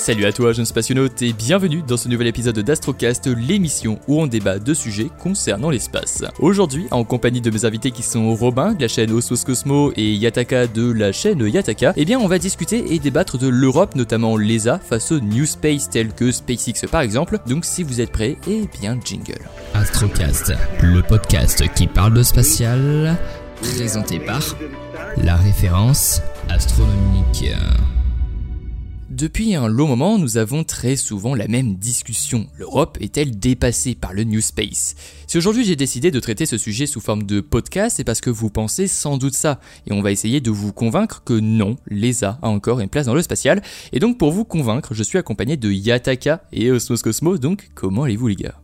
Salut à toi, jeune spationaute, et bienvenue dans ce nouvel épisode d'Astrocast, l'émission où on débat de sujets concernant l'espace. Aujourd'hui, en compagnie de mes invités qui sont Robin de la chaîne Osmos Cosmo et Yataka de la chaîne Yataka, eh bien on va discuter et débattre de l'Europe, notamment l'ESA, face aux New Space tels que SpaceX par exemple. Donc si vous êtes prêts, eh bien jingle. Astrocast, le podcast qui parle de spatial, présenté par la référence astronomique. Depuis un long moment, nous avons très souvent la même discussion. L'Europe est-elle dépassée par le New Space? Si aujourd'hui j'ai décidé de traiter ce sujet sous forme de podcast, c'est parce que vous pensez sans doute ça. Et on va essayer de vous convaincre que non, l'ESA a encore une place dans le spatial. Et donc pour vous convaincre, je suis accompagné de Yataka et Osmos Cosmo. Donc comment allez-vous les gars?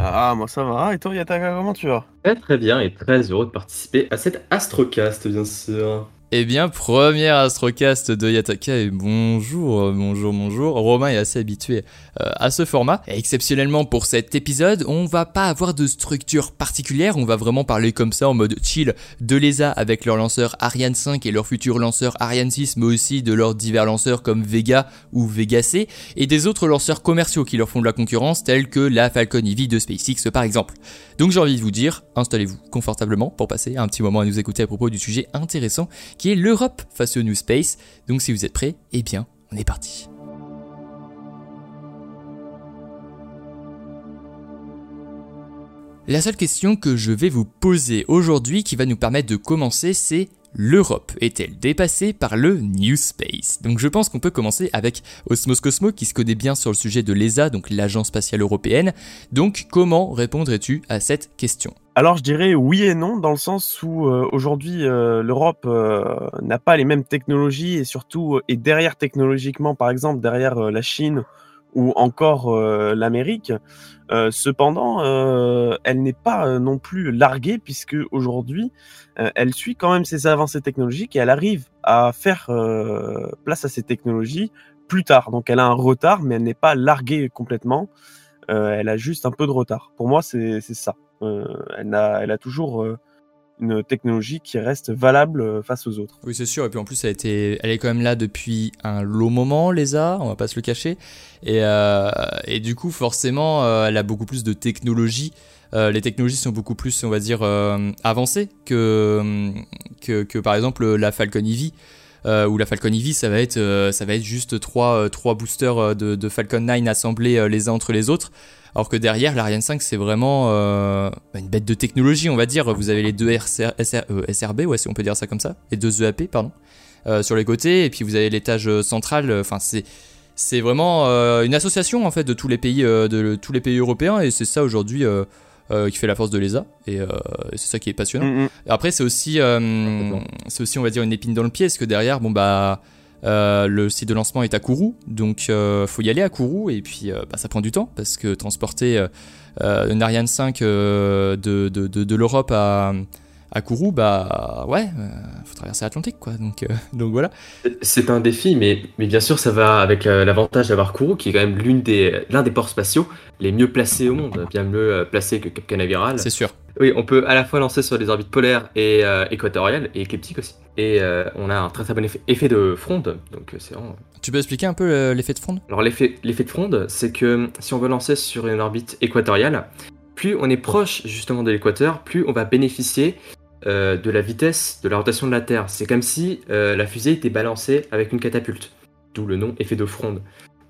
Ah, moi ça va. Et toi, Yataka, comment tu vas? Très très bien et très heureux de participer à cet Astrocast, bien sûr. Eh bien, première Astrocast de Yataka et bonjour, bonjour, bonjour. Romain est assez habitué euh, à ce format. Exceptionnellement pour cet épisode, on va pas avoir de structure particulière, on va vraiment parler comme ça en mode chill de l'ESA avec leur lanceur Ariane 5 et leur futur lanceur Ariane 6, mais aussi de leurs divers lanceurs comme Vega ou Vega C, et des autres lanceurs commerciaux qui leur font de la concurrence tels que la Falcon Heavy de SpaceX par exemple. Donc j'ai envie de vous dire, installez-vous confortablement pour passer un petit moment à nous écouter à propos du sujet intéressant qui l'Europe face au New Space. Donc si vous êtes prêts, eh bien, on est parti. La seule question que je vais vous poser aujourd'hui qui va nous permettre de commencer, c'est L'Europe est-elle dépassée par le New Space? Donc je pense qu'on peut commencer avec Osmos Cosmo qui se connaît bien sur le sujet de l'ESA, donc l'Agence spatiale européenne. Donc comment répondrais-tu à cette question? Alors je dirais oui et non dans le sens où euh, aujourd'hui euh, l'Europe euh, n'a pas les mêmes technologies et surtout est derrière technologiquement par exemple derrière la Chine ou encore l'Amérique. cependant, elle n'est pas non plus larguée puisque aujourd'hui, elle suit quand même ses avancées technologiques et elle arrive à faire place à ces technologies plus tard. Donc elle a un retard, mais elle n'est pas larguée complètement. elle a juste un peu de retard. Pour moi, c'est ça. Elle, a, elle a toujours une technologie qui reste valable euh, face aux autres. Oui, c'est sûr. Et puis en plus, elle, est quand même là depuis un long moment, l'ESA, on va pas se le cacher. Et, euh, du coup, forcément, euh, elle a beaucoup plus de technologies. les technologies sont beaucoup plus, on va dire, avancées que, que, que, par exemple la Falcon Heavy. Ou la Falcon Heavy, ça va être, être juste trois, trois boosters de, de Falcon 9 assemblés les uns entre les autres. Alors que derrière, l'Ariane 5, c'est vraiment euh, une bête de technologie, on va dire. Vous avez les deux SRB, euh, ouais, si on peut dire ça comme ça, les deux EAP, pardon, euh, sur les côtés, et puis vous avez l'étage central. Enfin, c'est vraiment une association en fait de tous les pays, de, tous les pays européens, et c'est ça aujourd'hui. Qui fait la force de l'ESA et c'est ça qui est passionnant. Mm, mm. Après c'est aussi c'est aussi on va dire une épine dans le pied parce que derrière bon bah euh, le site de lancement est à Kourou, donc euh, faut y aller à Kourou et puis euh, bah, ça prend du temps parce que transporter une Ariane 5 de, de, de, l'Europe à, à Kourou, bah ouais, faut traverser l'Atlantique quoi. Donc, donc voilà. C'est un défi, mais, mais bien sûr ça va avec l'avantage d'avoir Kourou qui est quand même l'une des l'un des ports spatiaux les mieux placés au monde, bien mieux placé que Cap Canaveral. C'est sûr. Oui, on peut à la fois lancer sur les orbites polaires et équatoriales et écliptiques aussi. Et euh, on a un très très bon effet, de fronde. Donc euh, c'est vraiment... Tu peux expliquer un peu euh, l'effet de fronde? Alors l'effet, l'effet de fronde, c'est que si on veut lancer sur une orbite équatoriale, plus on est proche justement de l'équateur, plus on va bénéficier de la vitesse de la rotation de la Terre. C'est comme si la fusée était balancée avec une catapulte, d'où le nom effet de fronde.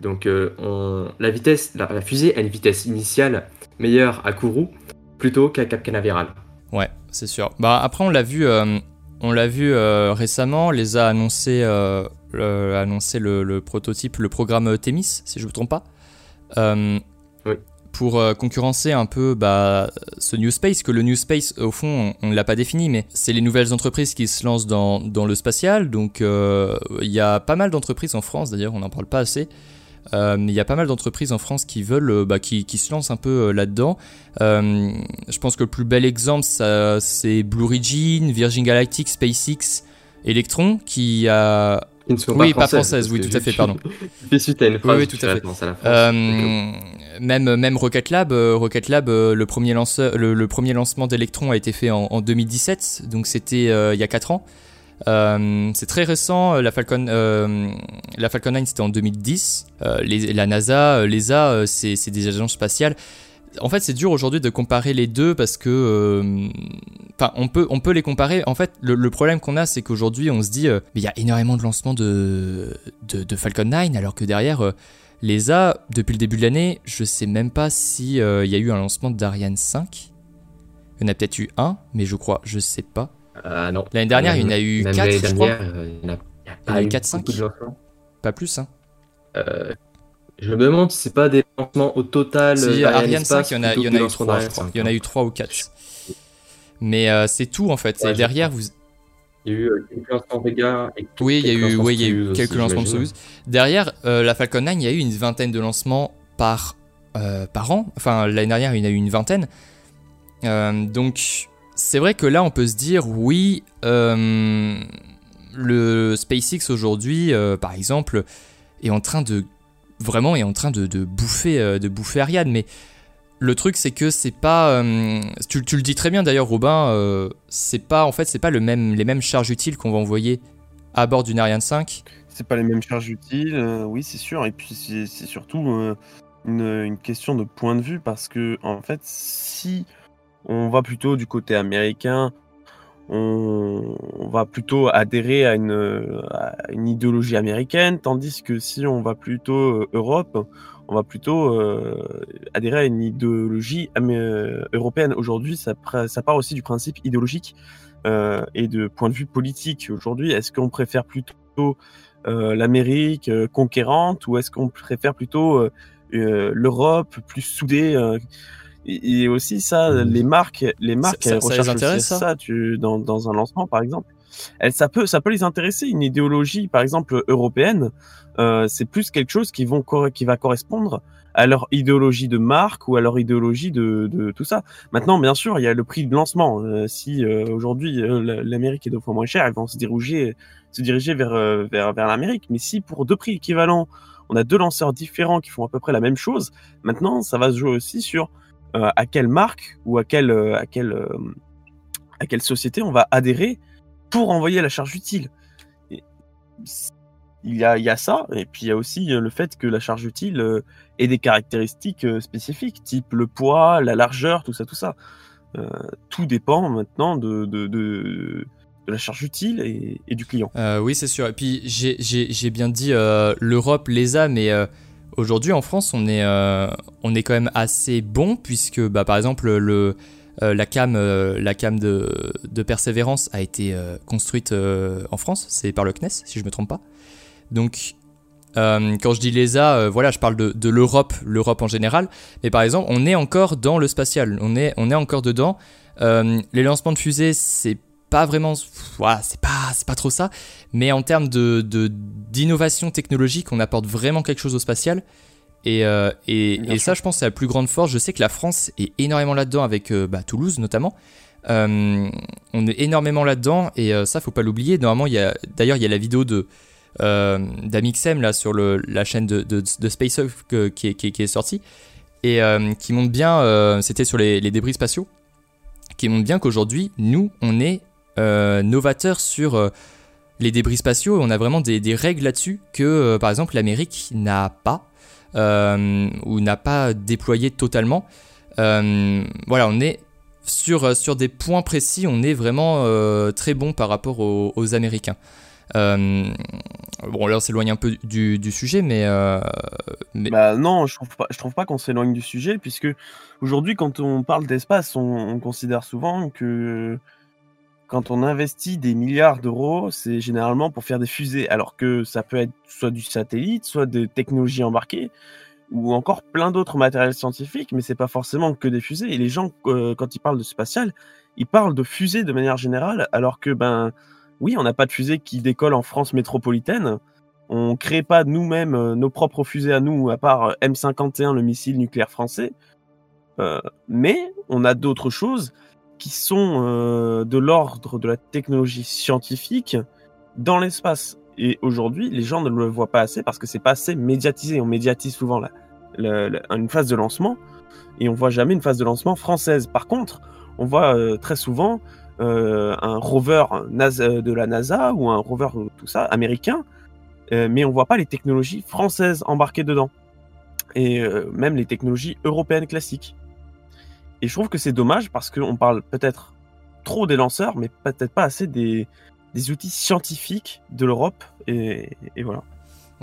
Donc on, la vitesse, la, fusée a une vitesse initiale meilleure à Kourou plutôt qu'à Cap Canaveral. Ouais, c'est sûr. Bah après on l'a vu on l'a vu euh, récemment, les a annoncé, euh, le, annoncé le, prototype, le programme Themis, si je ne me trompe pas. Euh, pour concurrencer un peu bah, ce New Space, que le New Space, au fond, on ne l'a pas défini, mais c'est les nouvelles entreprises qui se lancent dans, dans le spatial. Donc il y a pas mal d'entreprises en France, d'ailleurs, on n'en parle pas assez, euh, il y a pas mal d'entreprises en France qui veulent, euh, bah, qui, qui, se lancent un peu euh, là-dedans. je pense que le plus bel exemple, c'est Blue Origin, Virgin Galactic, SpaceX, Electron, qui a oui, pas française, oui, tout à fait, pardon. Fais suite à une phrase. Oui, tout à fait. même, même Rocket Lab, Rocket Lab le, premier lanceur, le, premier lancement d'Electron a été fait en, en 2017, donc c'était il y a 4 ans. Euh, c'est très récent, la Falcon, euh, la Falcon 9 c'était en 2010. Euh, les- la NASA, euh, l'ESA, euh, c'est des agences spatiales. En fait, c'est dur aujourd'hui de comparer les deux parce que, euh, enfin, on peut, on peut les comparer. En fait, le, le problème qu'on a, c'est qu'aujourd'hui, on se dit, euh, mais il y a énormément de lancements de, de, de Falcon 9, alors que derrière, euh, l'ESA, depuis le début de l'année, je sais même pas si il y a eu un lancement d'Ariane 5. Il y en a peut-être eu un, mais je crois, je sais pas. Non. L'année dernière, il y en a eu Même 4, l'année je crois. il a, y a en a pas eu eu 4, 5. beaucoup de lancements. Pas plus, hein. Je me demande si c'est pas des lancements au total. Si, euh, Ariane Espace 5, il y en a, y en que a eu lancements 3, je crois. 5, Il y en a hein. eu 3 ou 4. Mais euh, c'est tout en fait. Ouais, et derrière, vous. Il y a eu euh, quelques lancements et Oui, il y a eu, oui, il y a eu quelques lancements de. Soyuz. Derrière, euh, la Falcon 9, il y a eu une vingtaine de lancements par, euh, par an. Enfin, l'année dernière, il y en a eu une vingtaine. Donc, c'est vrai que là, on peut se dire, oui, le SpaceX aujourd'hui, par exemple, est en train de vraiment est en train de, bouffer euh, de bouffer Ariane. Mais le truc, c'est que c'est pas, euh, tu, tu le dis très bien d'ailleurs, Robin, euh, c'est pas en fait, c'est pas le même les mêmes charges utiles qu'on va envoyer à bord d'une Ariane 5 C'est pas les mêmes charges utiles, oui, c'est sûr. Et puis c'est surtout une, une question de point de vue parce que en fait, si on va plutôt du côté américain, on, va plutôt adhérer à une, idéologie américaine, tandis que si on va plutôt euh, Europe, on va plutôt euh, adhérer à une idéologie euh, européenne. Aujourd'hui, ça, part aussi du principe idéologique et de point de vue politique. Aujourd'hui, est-ce qu'on préfère plutôt l'Amérique conquérante ou est-ce qu'on préfère plutôt l'Europe plus soudée et, et aussi ça, les marques, les marques, ça- elles ça recherchent aussi ça tu, dans, dans un lancement par exemple. Elle, ça peut, ça peut les intéresser. Une idéologie, par exemple européenne, euh, c'est plus quelque chose qui vont qui va correspondre à leur idéologie de marque ou à leur idéologie de, de tout ça. Maintenant, bien sûr, il y a le prix de lancement. Euh, si euh, aujourd'hui euh, la- l'Amérique est deux fois moins chère, ils vont se diriger, se diriger vers, euh, vers, vers l'Amérique. Mais si pour deux prix équivalents, on a deux lanceurs différents qui font à peu près la même chose, maintenant, ça va se jouer aussi sur euh, à quelle marque ou à quelle, euh, à quelle, euh, à quelle société on va adhérer pour envoyer la charge utile. Il y a, il y a ça, et puis il y a aussi le fait que la charge utile ait des caractéristiques spécifiques, type le poids, la largeur, tout ça, tout ça. Tout dépend maintenant de, de, de, la charge utile et, du client. Oui, c'est sûr. Et puis, j'ai- bien dit l'Europe, l'ESA, mais euh, aujourd'hui en France, on est, euh, on est quand même assez bon, puisque bah, par exemple, le, euh, la cam, euh, la cam de, de Persévérance a été construite en France, c'est par le CNES, si je ne me trompe pas. Donc, quand je dis l'ESA, voilà, je parle de, de l'Europe, l'Europe en général. Mais par exemple, on est encore dans le spatial, on est, on est encore dedans. Les lancements de fusées, c'est pas vraiment, voilà, c'est pas, c'est pas trop ça. Mais en termes de, d'innovation technologique, on apporte vraiment quelque chose au spatial. Et, euh, et, ça, je pense, c'est la plus grande force. Je sais que la France est énormément là-dedans, avec euh, bah, Toulouse notamment. Euh, on est énormément là-dedans, et ça, faut pas l'oublier. Normalement, il y a, d'ailleurs, il y a la vidéo de d'Amixem là sur le, la chaîne de, de, de SpaceX que- qui, est, qui, qui est sortie et qui montre bien, c'était sur les, les débris spatiaux, qui montre bien qu'aujourd'hui, nous, on est euh, novateurs sur euh, les débris spatiaux. On a vraiment des, règles là-dessus que, euh, par exemple, l'Amérique n'a pas ou n'a pas déployé totalement. Voilà, on est sur, sur des points précis, on est vraiment très bon par rapport aux, Américains. Bon, là, on s'éloigne un peu du, sujet, mais, Bah non, je trouve pas, je trouve pas qu'on s'éloigne du sujet, puisque aujourd'hui, quand on parle d'espace, on considère souvent que quand on investit des milliards d'euros, c'est généralement pour faire des fusées, alors que ça peut être soit du satellite, soit des technologies embarquées, ou encore plein d'autres matériels scientifiques, mais c'est pas forcément que des fusées. Et les gens, euh, quand ils parlent de spatial, ils parlent de fusées de manière générale, alors que ben oui, on n'a pas de fusée qui décolle en France métropolitaine. On crée pas nous-mêmes euh, nos propres fusées à nous, à part euh, M51, le missile nucléaire français. Mais on a d'autres choses qui sont euh, de l'ordre de la technologie scientifique dans l'espace. Et aujourd'hui, les gens ne le voient pas assez parce que c'est pas assez médiatisé. On médiatise souvent la, une phase de lancement et on voit jamais une phase de lancement française. Par contre, on voit euh, très souvent euh, un rover de la NASA ou un rover tout ça américain, mais on voit pas les technologies françaises embarquées dedans et même les technologies européennes classiques. Et je trouve que c'est dommage parce qu'on parle peut-être trop des lanceurs, mais peut-être pas assez des, des outils scientifiques de l'Europe. Et, et voilà.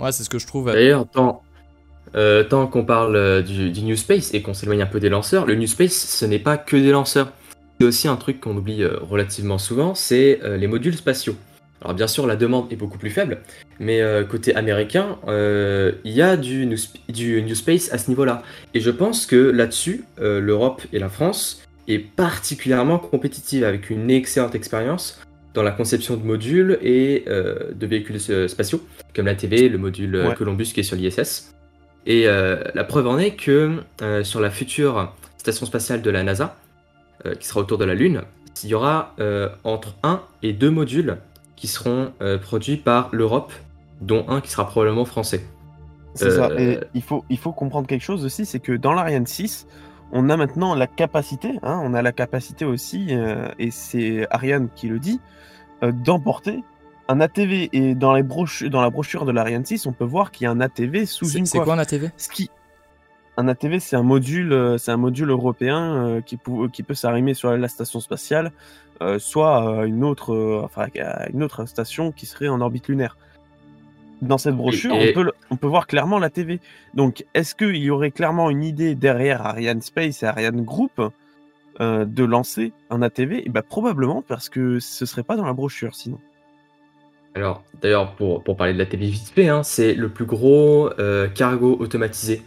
Ouais, c'est ce que je trouve. D'ailleurs, tant, euh, tant qu'on parle euh, du, du New Space et qu'on s'éloigne un peu des lanceurs, le New Space, ce n'est pas que des lanceurs. C'est aussi un truc qu'on oublie euh, relativement souvent, c'est les modules spatiaux. Alors bien sûr, la demande est beaucoup plus faible, mais euh, côté américain, euh, il y a du New, Sp- du New Space à ce niveau-là. Et je pense que là-dessus, euh, l'Europe et la France est particulièrement compétitive avec une excellente expérience dans la conception de modules et de véhicules spatiaux, comme la TV, le module Ouais. Columbus qui est sur l'ISS. Et la preuve en est que sur la future station spatiale de la NASA, qui sera autour de la Lune, il y aura entre 1 et 2 modules qui seront euh, produits par l'Europe, dont un qui sera probablement français. C'est ça. Euh, Et il faut, il faut comprendre quelque chose aussi, c'est que dans l'Ariane 6, on a maintenant la capacité, hein, on a la capacité aussi, euh, et c'est Ariane qui le dit, euh, d'emporter un ATV. Et dans, les dans la brochure de l'Ariane 6, on peut voir qu'il y a un ATV sous C'est une c'est quoi un ATV Ce qui... Un ATV, c'est un module, c'est un module européen euh, qui, pou- qui peut s'arrimer sur la station spatiale, euh, soit à une autre, euh, enfin, à une autre station qui serait en orbite lunaire. Dans cette brochure, et- on, peut, le- on peut voir clairement l'ATV. Donc, est-ce qu'il y aurait clairement une idée derrière Ariane Space et Ariane Group euh, de lancer un ATV Eh ben, Probablement, parce que ce serait pas dans la brochure sinon. Alors, d'ailleurs, pour, pour parler de la TV vite fait, hein, c'est le plus gros euh, cargo automatisé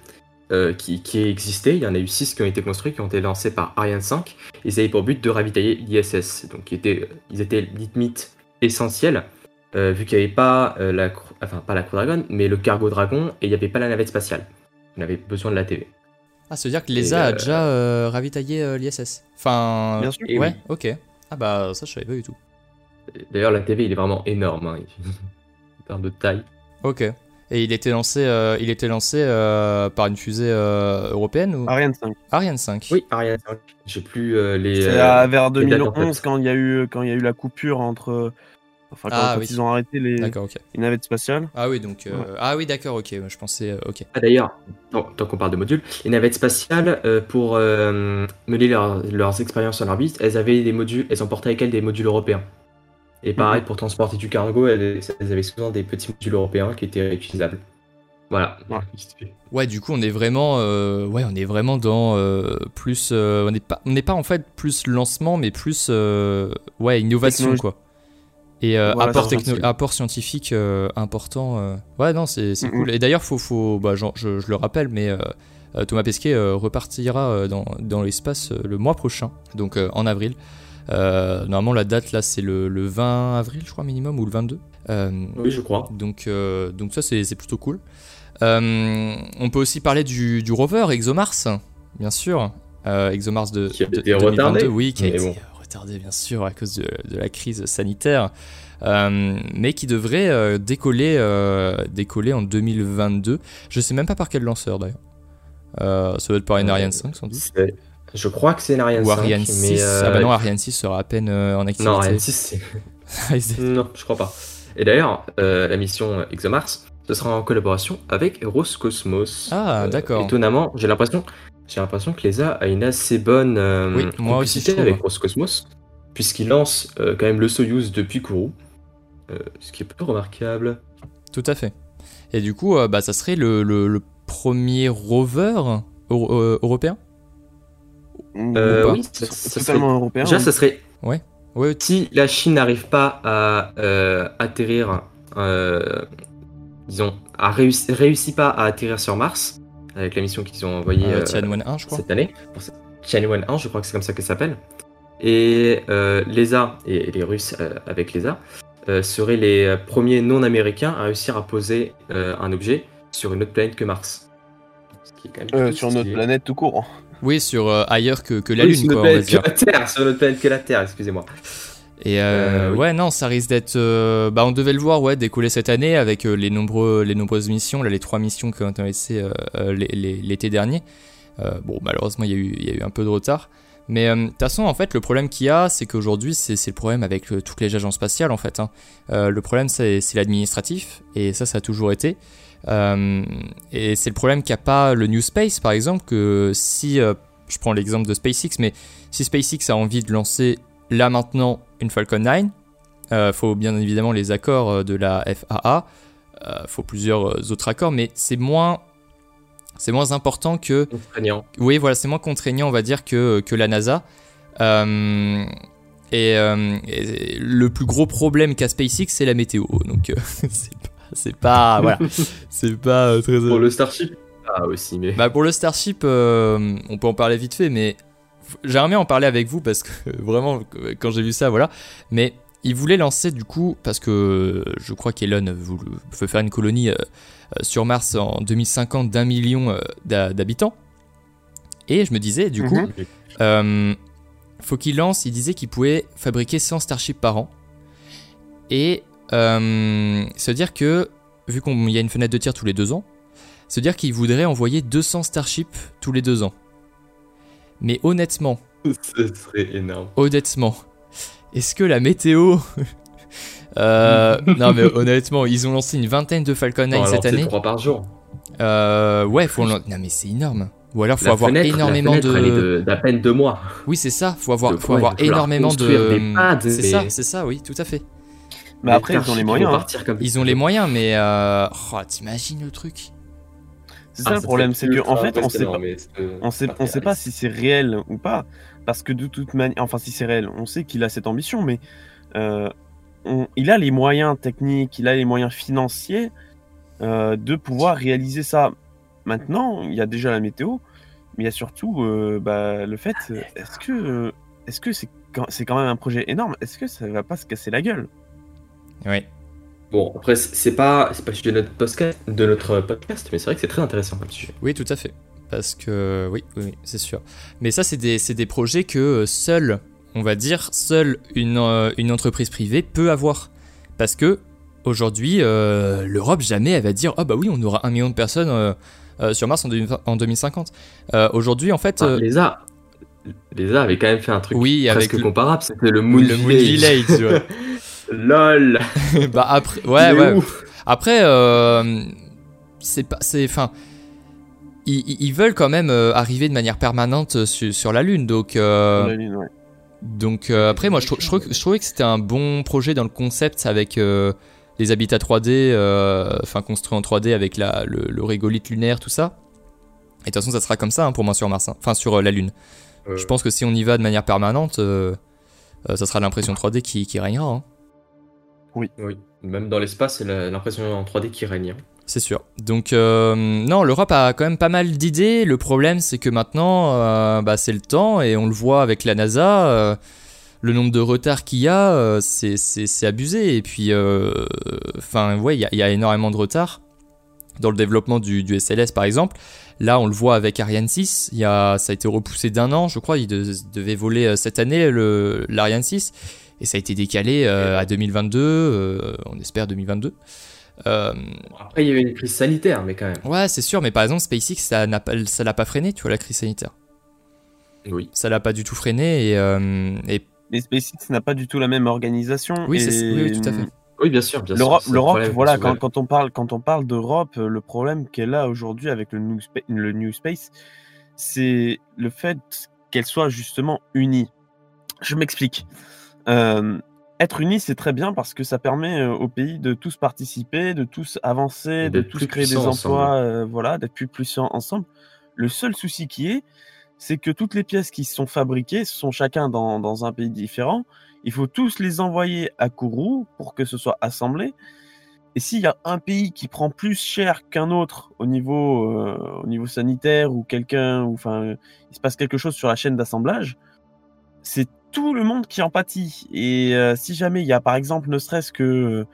euh, qui, qui ait existé. Il y en a eu 6 qui ont été construits, qui ont été lancés par Ariane 5. Ils avaient pour but de ravitailler l'ISS. Donc, ils étaient, ils étaient limite essentiels, euh, vu qu'il n'y avait pas euh, la, enfin, pas la Crew Dragon, mais le cargo Dragon, et il n'y avait pas la navette spatiale. On avait besoin de la TV. Ah, ça veut dire que l'ESA a euh, déjà euh, ravitaillé euh, l'ISS. Enfin. Bien sûr. Et ouais, oui. ok. Ah bah ça je savais pas du tout. D'ailleurs, la TV, il est vraiment énorme, hein, en termes de taille. Ok. Et il était lancé, euh, il était lancé euh, par une fusée euh, européenne ou? Ariane 5. Ariane 5 Oui, Ariane 5. J'ai plus euh, les. C'est euh, vers les dates en 2011 tête. quand il y a eu quand il y a eu la coupure entre enfin quand, Ah, quand oui. ils ont arrêté les, D'accord, ok. les navettes spatiales. Ah oui, donc. euh, Ouais. Ah oui, d'accord, ok. Je pensais. euh, ok. Ah, D'ailleurs, tant, qu'on parle de modules, les navettes spatiales, euh, pour euh, mener leur- leurs expériences en orbite, elles avaient des modules, elles emportaient avec elles des modules européens. Et pareil, pour transporter du cargo, elles, elles avaient souvent des petits modules européens qui étaient réutilisables. Voilà. Ouais. Du coup, on est vraiment, euh, ouais, on est vraiment dans euh, plus, euh, on n'est pas, on n'est pas en fait plus lancement, mais plus, euh, ouais, innovation quoi. Et euh, Voilà, apport, techno- scientifique euh, important. euh. Ouais, non, c'est c'est cool. Et d'ailleurs, faut, faut, bah, genre, je, je le rappelle, mais Thomas Pesquet euh, repartira euh, dans, dans l'espace euh, le mois prochain, donc euh, en avril. Euh, normalement, la date là, c'est le, le 20 avril, je crois minimum, ou le 22. Euh, Oui, je crois. donc, euh, donc ça, c'est c'est plutôt cool. Euh, on peut aussi parler du, du rover ExoMars, bien sûr. Euh, ExoMars de, Qui a de- été 2022, retardé, oui, qui a été bon. Retardé, bien sûr, à cause de, de la crise sanitaire. Euh, mais qui devrait euh, décoller, euh, décoller en 2022. Je sais même pas par quel lanceur d'ailleurs. Ça doit être par une Ariane 5 sans doute. Je crois que c'est une Ariane Ou 5. Ariane mais, 6. euh, Ah bah non, Ariane 6 sera à peine en activité. Non, Ariane 6, c'est. non, je crois pas. Et d'ailleurs, la mission ExoMars, ce sera en collaboration avec Roscosmos. Ah, d'accord. Étonnamment, j'ai l'impression, j'ai l'impression que l'ESA a une assez bonne euh, Oui, moi aussi, je complicité trouve. avec Roscosmos, puisqu'il lance euh, quand même le Soyuz depuis Kourou, euh, ce qui est plutôt remarquable. Tout à fait. Et du coup, euh, bah, ça serait le, le- le premier rover euro- euh, européen Euh, pas. oui, ça, totalement serait- européen. Déjà, ça serait Ouais, si la Chine n'arrive pas à euh, atterrir, euh, disons, à réussi, réussit pas à atterrir sur Mars avec la mission qu'ils ont envoyée euh, euh, Tianwen 1, je crois. cette année, Tianwen 1, je crois que c'est comme ça qu'elle s'appelle. Et euh, l'ESA et les Russes euh, avec l'ESA euh, seraient les premiers non-américains à réussir à poser euh, un objet sur une autre planète que Mars. Ce qui est quand même Euh, plutôt sur notre stylé. planète tout court. Oui, sur euh, ailleurs que, que la Oui, Lune, sur quoi, notre on va planète dire. que la Terre, sur notre planète que la Terre, excusez-moi. Et euh, Euh, oui. ouais, non, ça risque d'être. euh, bah, on devait le voir, ouais, décoller cette année avec les nombreux, les nombreuses missions, là, les trois missions qui ont été laissées l'été dernier. Bon, malheureusement, il y, a eu- il y a eu un peu de retard. Mais euh, de toute façon, en fait, le problème qu'il y a, c'est qu'aujourd'hui, c'est le problème avec toutes les agences spatiales, en fait. hein. Euh, le problème, c'est l'administratif, et ça, ça a toujours été. Euh, et c'est le problème qu'il n'y a pas le New Space, par exemple, que si, je prends l'exemple de SpaceX, mais si SpaceX a envie de lancer là maintenant une Falcon 9, euh, faut bien évidemment les accords euh, de la FAA, euh, faut plusieurs euh, autres accords, mais c'est moins, c'est moins important que Contraignant. oui, voilà, c'est moins contraignant, on va dire, que, que la NASA. Euh, et, euh, et le plus gros problème qu'a SpaceX, c'est la météo. Donc, euh, c'est pas, pas, voilà, c'est pas euh, très. Pour le Starship, ah aussi, mais. Bah pour le Starship, euh, on peut en parler vite fait, mais j'aimerais bien en parler avec vous parce que vraiment, quand j'ai vu ça, voilà. Mais il voulait lancer du coup, parce que je crois qu'Elon veut faire une colonie euh, euh, sur Mars en 2050 d'un million euh, d'ha- d'habitants. Et je me disais, du coup, Mhm. euh, faut qu'il lance, il disait qu'il pouvait fabriquer 100 Starships par an. Et euh, veut dire que, vu qu'il y a une fenêtre de tir tous les deux ans, veut dire qu'il voudrait envoyer 200 Starships tous les deux ans. Mais honnêtement, Ce serait énorme. honnêtement, est-ce que la météo... Euh, non mais honnêtement, ils ont lancé une vingtaine de Falcon 9 On va cette année. trois par jour. Euh, ouais, faut Non mais c'est énorme. Ou alors faut La avoir fenêtre- la énormément fenêtre, de... d'à peine deux mois. Oui, c'est ça. Faut avoir, De faut quoi, avoir énormément de. c'est des- ça, c'est ça, oui, tout à fait. Mais après, ils ont les moyens. hein. partir comme Ils ont les moyens, mais euh... oh, t'imagines le truc C'est Ah, ça le problème, c'est que en fait, on sait pas, on sait, on sait pas si c'est réel ou pas, parce que de toute manière, enfin si c'est réel, on sait qu'il a cette ambition, mais euh, on- il a les moyens techniques, il a les moyens financiers euh, de pouvoir réaliser ça. Maintenant, il y a déjà la météo, mais il y a surtout euh, bah, le fait, euh, est-ce que, est-ce que c'est quand, c'est quand même un projet énorme Est-ce que ça va pas se casser la gueule? Oui. Bon, après, c'est pas, c'est pas le sujet de notre, podcast, de notre podcast, mais c'est vrai que c'est très intéressant comme sujet. Oui, tout à fait. Parce que oui, oui, c'est sûr. Mais ça, c'est des, des projets que euh, seul, on va dire, seule une, euh, une entreprise privée peut avoir. Parce que aujourd'hui, euh, l'Europe jamais elle va dire ah bah oui, on aura un million de personnes euh, sur Mars en, 2020 en 2050. Euh, aujourd'hui, en fait, Ah, euh, L'ESA, l'ESA avait quand même fait un truc Oui, avec presque le- comparable, c'était le Moon le Moon Village. Village, ouais. LOL bah après, ouais, ouais. ouf. Après, euh, c'est pas, c'est, enfin, ils, ils- veulent quand même euh, arriver de manière permanente sur, sur la Lune, donc, euh, La Lune, ouais. donc euh, après, moi, je, je, trouve- je trouvais que c'était un bon projet dans le concept avec euh, les habitats 3D, euh, enfin construits en 3D avec la, le, le régolithe lunaire, tout ça. Et de toute façon, ça sera comme ça hein, pour moi sur Mars, hein. enfin sur euh, la Lune. Euh, Je pense que si on y va de manière permanente, euh, euh, ça sera l'impression 3D qui, qui régnera. hein. Oui, même dans l'espace, c'est l'impression en 3D qui règne. hein. C'est sûr. Donc euh, non, l'Europe a quand même pas mal d'idées. Le problème, c'est que maintenant, euh, bah, c'est le temps et on le voit avec la NASA. euh, le nombre de retards qu'il y a, c'est- abusé. Et puis, enfin, ouais, il y, a- il y a énormément de retards dans le développement du, du SLS, par exemple. Là, on le voit avec Ariane 6. Il y a, ça a été repoussé d'un an, je crois. Il de- devait voler cette année l'Ariane 6 et ça a été décalé euh, à 2022. euh, on espère 2022. Euh, Après, il y a eu une crise sanitaire, mais quand même. Ouais, c'est sûr, mais par exemple, SpaceX, ça n'a pas, ça l'a pas freiné, tu vois, la crise sanitaire. Oui. Ça l'a pas du tout freiné et, euh, et Mais SpaceX n'a pas du tout la même organisation. Oui, et, c'est- oui, oui, tout à fait. Oui, bien sûr, bien sûr. L'Europe, l'Europe, problème voilà, quand, on parle, quand on parle d'Europe, le problème qu'elle a aujourd'hui avec le New, Spa- le New Space, c'est le fait qu'elle soit justement unie. Je m'explique. Euh, être unie, c'est très bien parce que ça permet euh, aux pays de tous participer, de tous avancer, de tous créer des emplois, euh, voilà, d'être plus puissants ensemble. Le seul souci qui est, c'est que toutes les pièces qui sont fabriquées sont chacun dans, dans un pays différent. Il faut tous les envoyer à Kourou pour que ce soit assemblé. Et s'il y a un pays qui prend plus cher qu'un autre au niveau, euh, au niveau sanitaire ou quelqu'un, ou enfin, il se passe quelque chose sur la chaîne d'assemblage, c'est tout le monde qui en pâtit. Et euh, si jamais il y a, par exemple, ne serait-ce que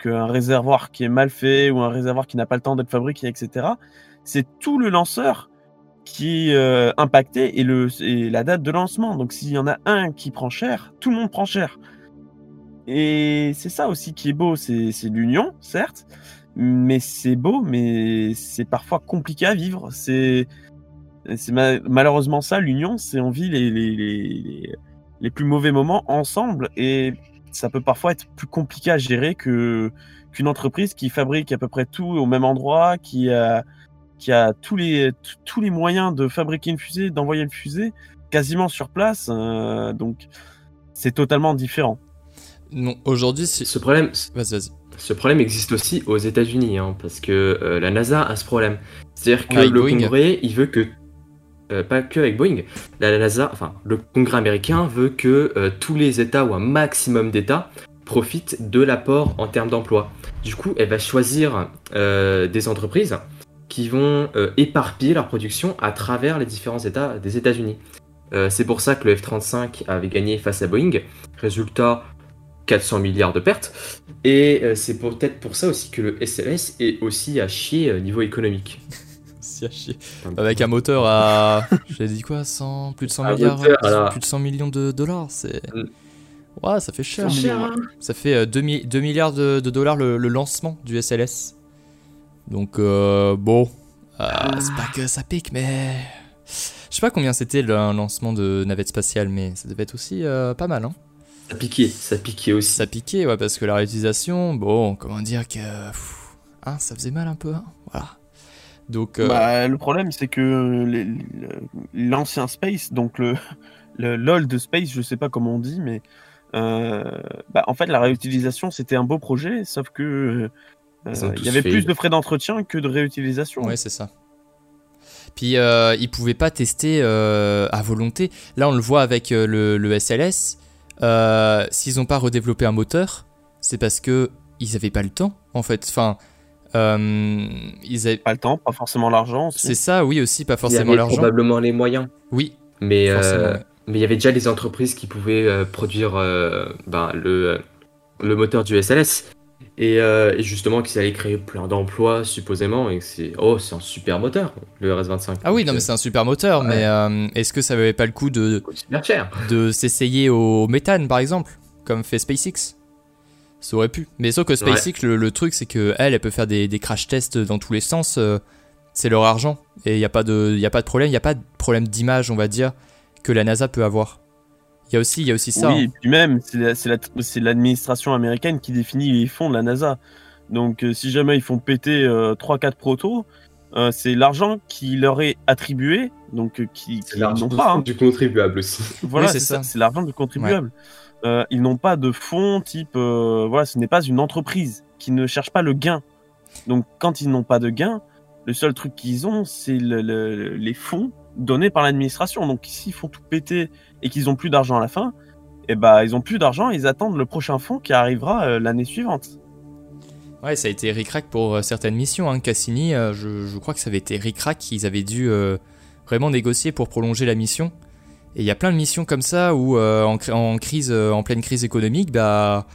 qu'un réservoir qui est mal fait ou un réservoir qui n'a pas le temps d'être fabriqué, etc., c'est tout le lanceur qui est euh, impacté et, le, la date de lancement. Donc s'il y en a un qui prend cher, tout le monde prend cher. Et c'est ça aussi qui est beau, c'est l'union, certes, mais c'est beau, mais c'est parfois compliqué à vivre. C'est malheureusement ça, l'union, c'est on vit les, les, plus mauvais moments ensemble et ça peut parfois être plus compliqué à gérer que qu'une entreprise qui fabrique à peu près tout au même endroit, qui a, qui a tous, les, tous les moyens de fabriquer une fusée, d'envoyer une fusée quasiment sur place. Euh, donc c'est totalement différent. Non, aujourd'hui, ce problème. Vas-y, vas-y. Ce problème existe aussi aux États-Unis, hein, parce que euh, la NASA a ce problème. C'est-à-dire que le Congrès, il veut que euh, pas que avec Boeing, la, NASA, enfin le Congrès américain veut que euh, tous les États ou un maximum d'États profitent de l'apport en termes d'emploi. Du coup, elle va choisir des entreprises qui vont éparpiller leur production à travers les différents États des États-Unis. c'est pour ça que le F-35 avait gagné face à Boeing. Résultat, 400 milliards de pertes. Et euh, c'est peut-être pour ça aussi que le SLS est aussi à chier euh, niveau économique. À chier. Avec un moteur à. J'ai dit quoi 100, Plus de 100 milliards Plus de 100 millions de dollars. C'est. Mm. Ouais, ça fait cher. Hein. Ça fait 2, euh, milliards de, dollars le, lancement du SLS. Donc, bon. Ah. C'est pas que ça pique, mais. Je sais pas combien c'était le lancement de navette spatiale, mais ça devait être aussi pas mal, hein. Ça piquait, ça piquait aussi. Ça piquait, ouais, parce que la réutilisation, bon, comment dire que. hein, ça faisait mal un peu, hein, voilà. Donc. Euh, bah, le problème, c'est que l'ancien Space, donc le, le LOL de Space, je sais pas comment on dit, mais. Euh, bah, en fait, la réutilisation, c'était un beau projet, sauf que. Euh, il y avait plus de frais d'entretien que de réutilisation. Ouais, c'est ça. Puis euh, ils pouvaient pas tester à volonté. Là, on le voit avec le, le, SLS. Euh, s'ils n'ont pas redéveloppé un moteur, c'est parce que ils n'avaient pas le temps, en fait. Enfin, euh, ils avaient pas le temps, pas forcément l'argent. C'est ça, oui aussi, pas forcément l'argent. Probablement les moyens. Oui. Mais euh, mais il y avait déjà des entreprises qui pouvaient produire ben, le le moteur du SLS. Euh, et, justement qu'ils allaient créer plein d'emplois supposément et que c'est oh c'est un super moteur le RS25 ah oui non mais c'est un super moteur mais euh, est-ce que ça valait pas le coup de de s'essayer au méthane par exemple comme fait SpaceX? Ça aurait pu mais sauf que SpaceX le, truc c'est que elle elle peut faire des, crash tests dans tous les sens euh, c'est leur argent et il y a pas de y a pas de problème il y a pas de problème d'image on va dire que la NASA peut avoir il y a aussi, il y a aussi ça. Oui, et puis même, c'est l'administration américaine qui définit les fonds de la NASA. Donc, euh, si jamais ils font péter 3-4 euh, protos, euh, c'est l'argent qui leur est attribué, donc qui, pas. Hein. du contribuable aussi. Voilà, c'est ça. C'est l'argent du contribuable. Ils n'ont pas de fonds type. voilà, ce n'est pas une entreprise qui ne cherche pas le gain. Donc, quand ils n'ont pas de gain, le seul truc qu'ils ont, c'est les fonds donnés par l'administration. Donc, s'ils font tout péter et qu'ils ont plus d'argent à la fin, eh bah ils ont plus d'argent, ils attendent le prochain fonds qui arrivera euh, l'année suivante. Ouais, ça a été ric pour euh, certaines missions. Hein. Cassini, euh, je, crois que ça avait été ric ils avaient dû vraiment négocier pour prolonger la mission. Et il y a plein de missions comme ça où en, crise, en pleine crise économique, bah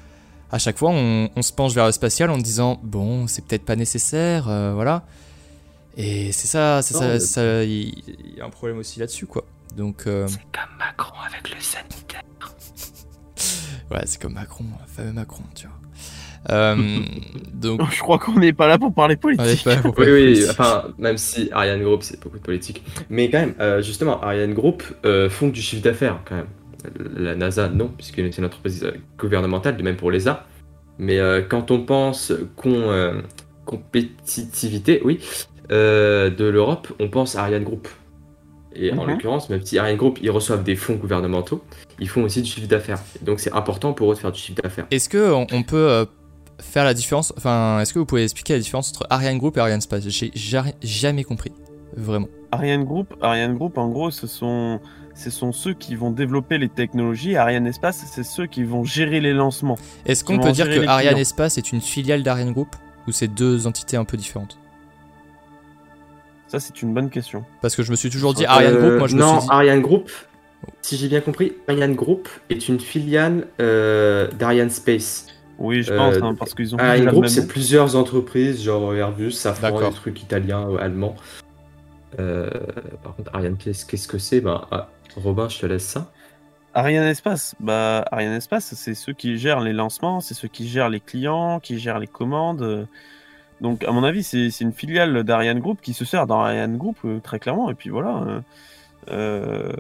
à chaque fois on, se penche vers le spatial en disant bon c'est peut-être pas nécessaire, voilà. Et c'est ça, c'est ça, il y a un problème aussi là-dessus quoi. Donc, euh, C'est comme Macron avec le sanitaire. ouais, c'est comme Macron, fameux Macron, tu vois. Euh, donc... Je crois qu'on n'est pas là pour parler politique. oui, oui, enfin, même si Ariane Group, c'est beaucoup de politique. Mais quand même, euh, justement, Ariane Group font du chiffre d'affaires, quand même. La NASA, non, puisque c'est une entreprise gouvernementale, de même pour l'ESA. Mais quand on pense qu'on compétitivité, oui, de l'Europe, on pense à Ariane Group. Et en mhm. l'occurrence, même si Ariane Group, ils reçoivent des fonds gouvernementaux, ils font aussi du chiffre d'affaires. Donc c'est important pour eux de faire du chiffre d'affaires. Est-ce qu'on on peut euh, faire la différence Enfin, est-ce que vous pouvez expliquer la différence entre Ariane Group et Ariane Space? J'ai jamais compris, vraiment. Ariane Group, Ariane Group, en gros, ce sont, ce sont ceux qui vont développer les technologies. Ariane Espace, c'est ceux qui vont gérer les lancements. Est-ce qu'on peut dire que Ariane Espace est une filiale d'Ariane Group ou c'est deux entités un peu différentes? Ça, c'est une bonne question. Parce que je me suis toujours dit Ariane Group, moi je non, me suis dit... Ariane Group, si j'ai bien compris, Ariane Group est une filiale euh, d'Ariane Space. Oui, je pense, hein, parce qu'ils ont. Ariane Group, c'est plusieurs entreprises, genre Airbus, Safran, des trucs italiens ou allemands. Euh, par contre, Ariane, qu'est-ce que c'est? Ben, ah, Robin, je te laisse ça. Ariane Espace, bah Ariane Espace, c'est ceux qui gèrent les lancements, c'est ceux qui gèrent les clients, qui gèrent les commandes. Donc, à mon avis, c'est c'est une filiale d'Ariane Group qui se sert d'Ariane Group, euh, très clairement. Et puis voilà. euh, euh,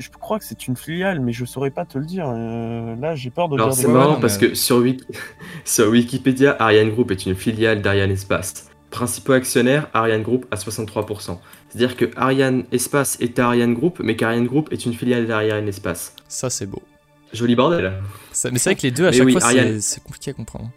je crois que c'est une filiale, mais je saurais pas te le dire. Euh, là, j'ai peur de Alors dire c'est Ouais, marrant parce mais- que sur, Wiki- sur Wikipédia, Ariane Group est une filiale d'Ariane Espace. Principaux actionnaires, Ariane Group à 63%. C'est-à-dire que Ariane Espace est à Ariane Group, mais qu'Ariane Group est une filiale d'Ariane Espace. Ça, c'est beau. Joli bordel. Ça- mais c'est vrai que les deux, à Mais chaque oui, fois, c'est- Ariane- c'est compliqué à comprendre.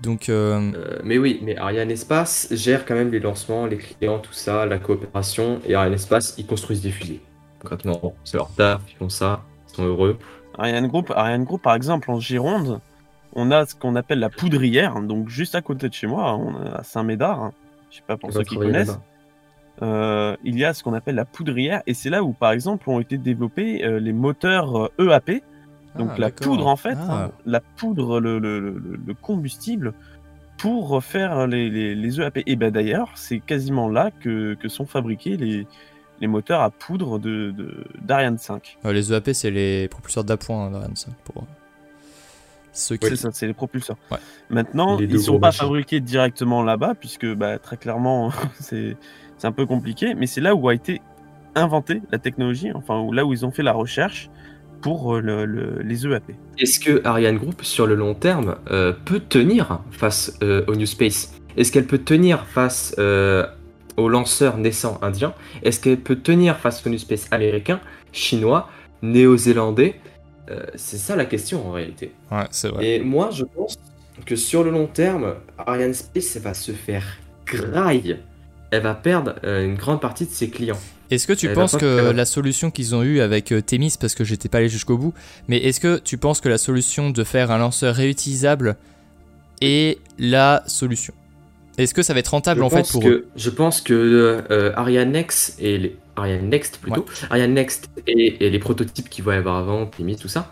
Donc, euh, Euh, mais oui, mais Ariane Espace gère quand même les lancements, les clients, tout ça, la coopération. Et Ariane Espace, ils construisent des fusées. Concrètement, c'est leur taf, ils font ça, ils sont heureux. Ariane Group, Ariane Group, par exemple, en Gironde, on a ce qu'on appelle la poudrière, donc juste à côté de chez moi, on à Saint-Médard. hein. Je sais pas pour ceux qui connaissent. Euh, il y a ce qu'on appelle la poudrière, et c'est là où, par exemple, ont été développés euh, les moteurs euh, EAP, donc ah, la d'accord. poudre en fait, Ah. hein, la poudre, le, le- le- le combustible pour faire les, les- les EAP. Et ben d'ailleurs, c'est quasiment là que, que sont fabriqués les, les moteurs à poudre de, de- d'Ariane 5. Euh, les EAP, c'est les propulseurs d'appoint hein, d'Ariane 5, pour ceux qui. C'est ça, c'est les propulseurs. Ouais. Maintenant, Les ils deux sont pas fabriqués directement là-bas, puisque bah, très clairement, c'est c'est un peu compliqué, mais c'est là où a été inventée la technologie, enfin où- là où ils ont fait la recherche pour euh, le- le- les EAP. Est-ce que Ariane Group, sur le long terme, euh, peut tenir face euh, au New Space? Est-ce qu'elle peut tenir face euh, aux lanceurs naissants indiens Est-ce qu'elle peut tenir face au New Space américain, chinois, néo-zélandais? Euh, C'est ça la question en réalité. Ouais, c'est vrai. Et moi, je pense que sur le long terme, Ariane Space elle va se faire graille. Elle va perdre euh, une grande partie de ses clients. Est-ce que tu Elle penses que la solution qu'ils ont eue avec euh, Themis, parce que j'étais pas allé jusqu'au bout, mais est-ce que tu penses que la solution de faire un lanceur réutilisable est la solution? Est-ce que ça va être rentable je en fait pour que, eux? Je pense que euh, Ariane Next et les Ariane Next plutôt, Ariane Next et, et les prototypes qu'il va y avoir avant, Timis, tout ça,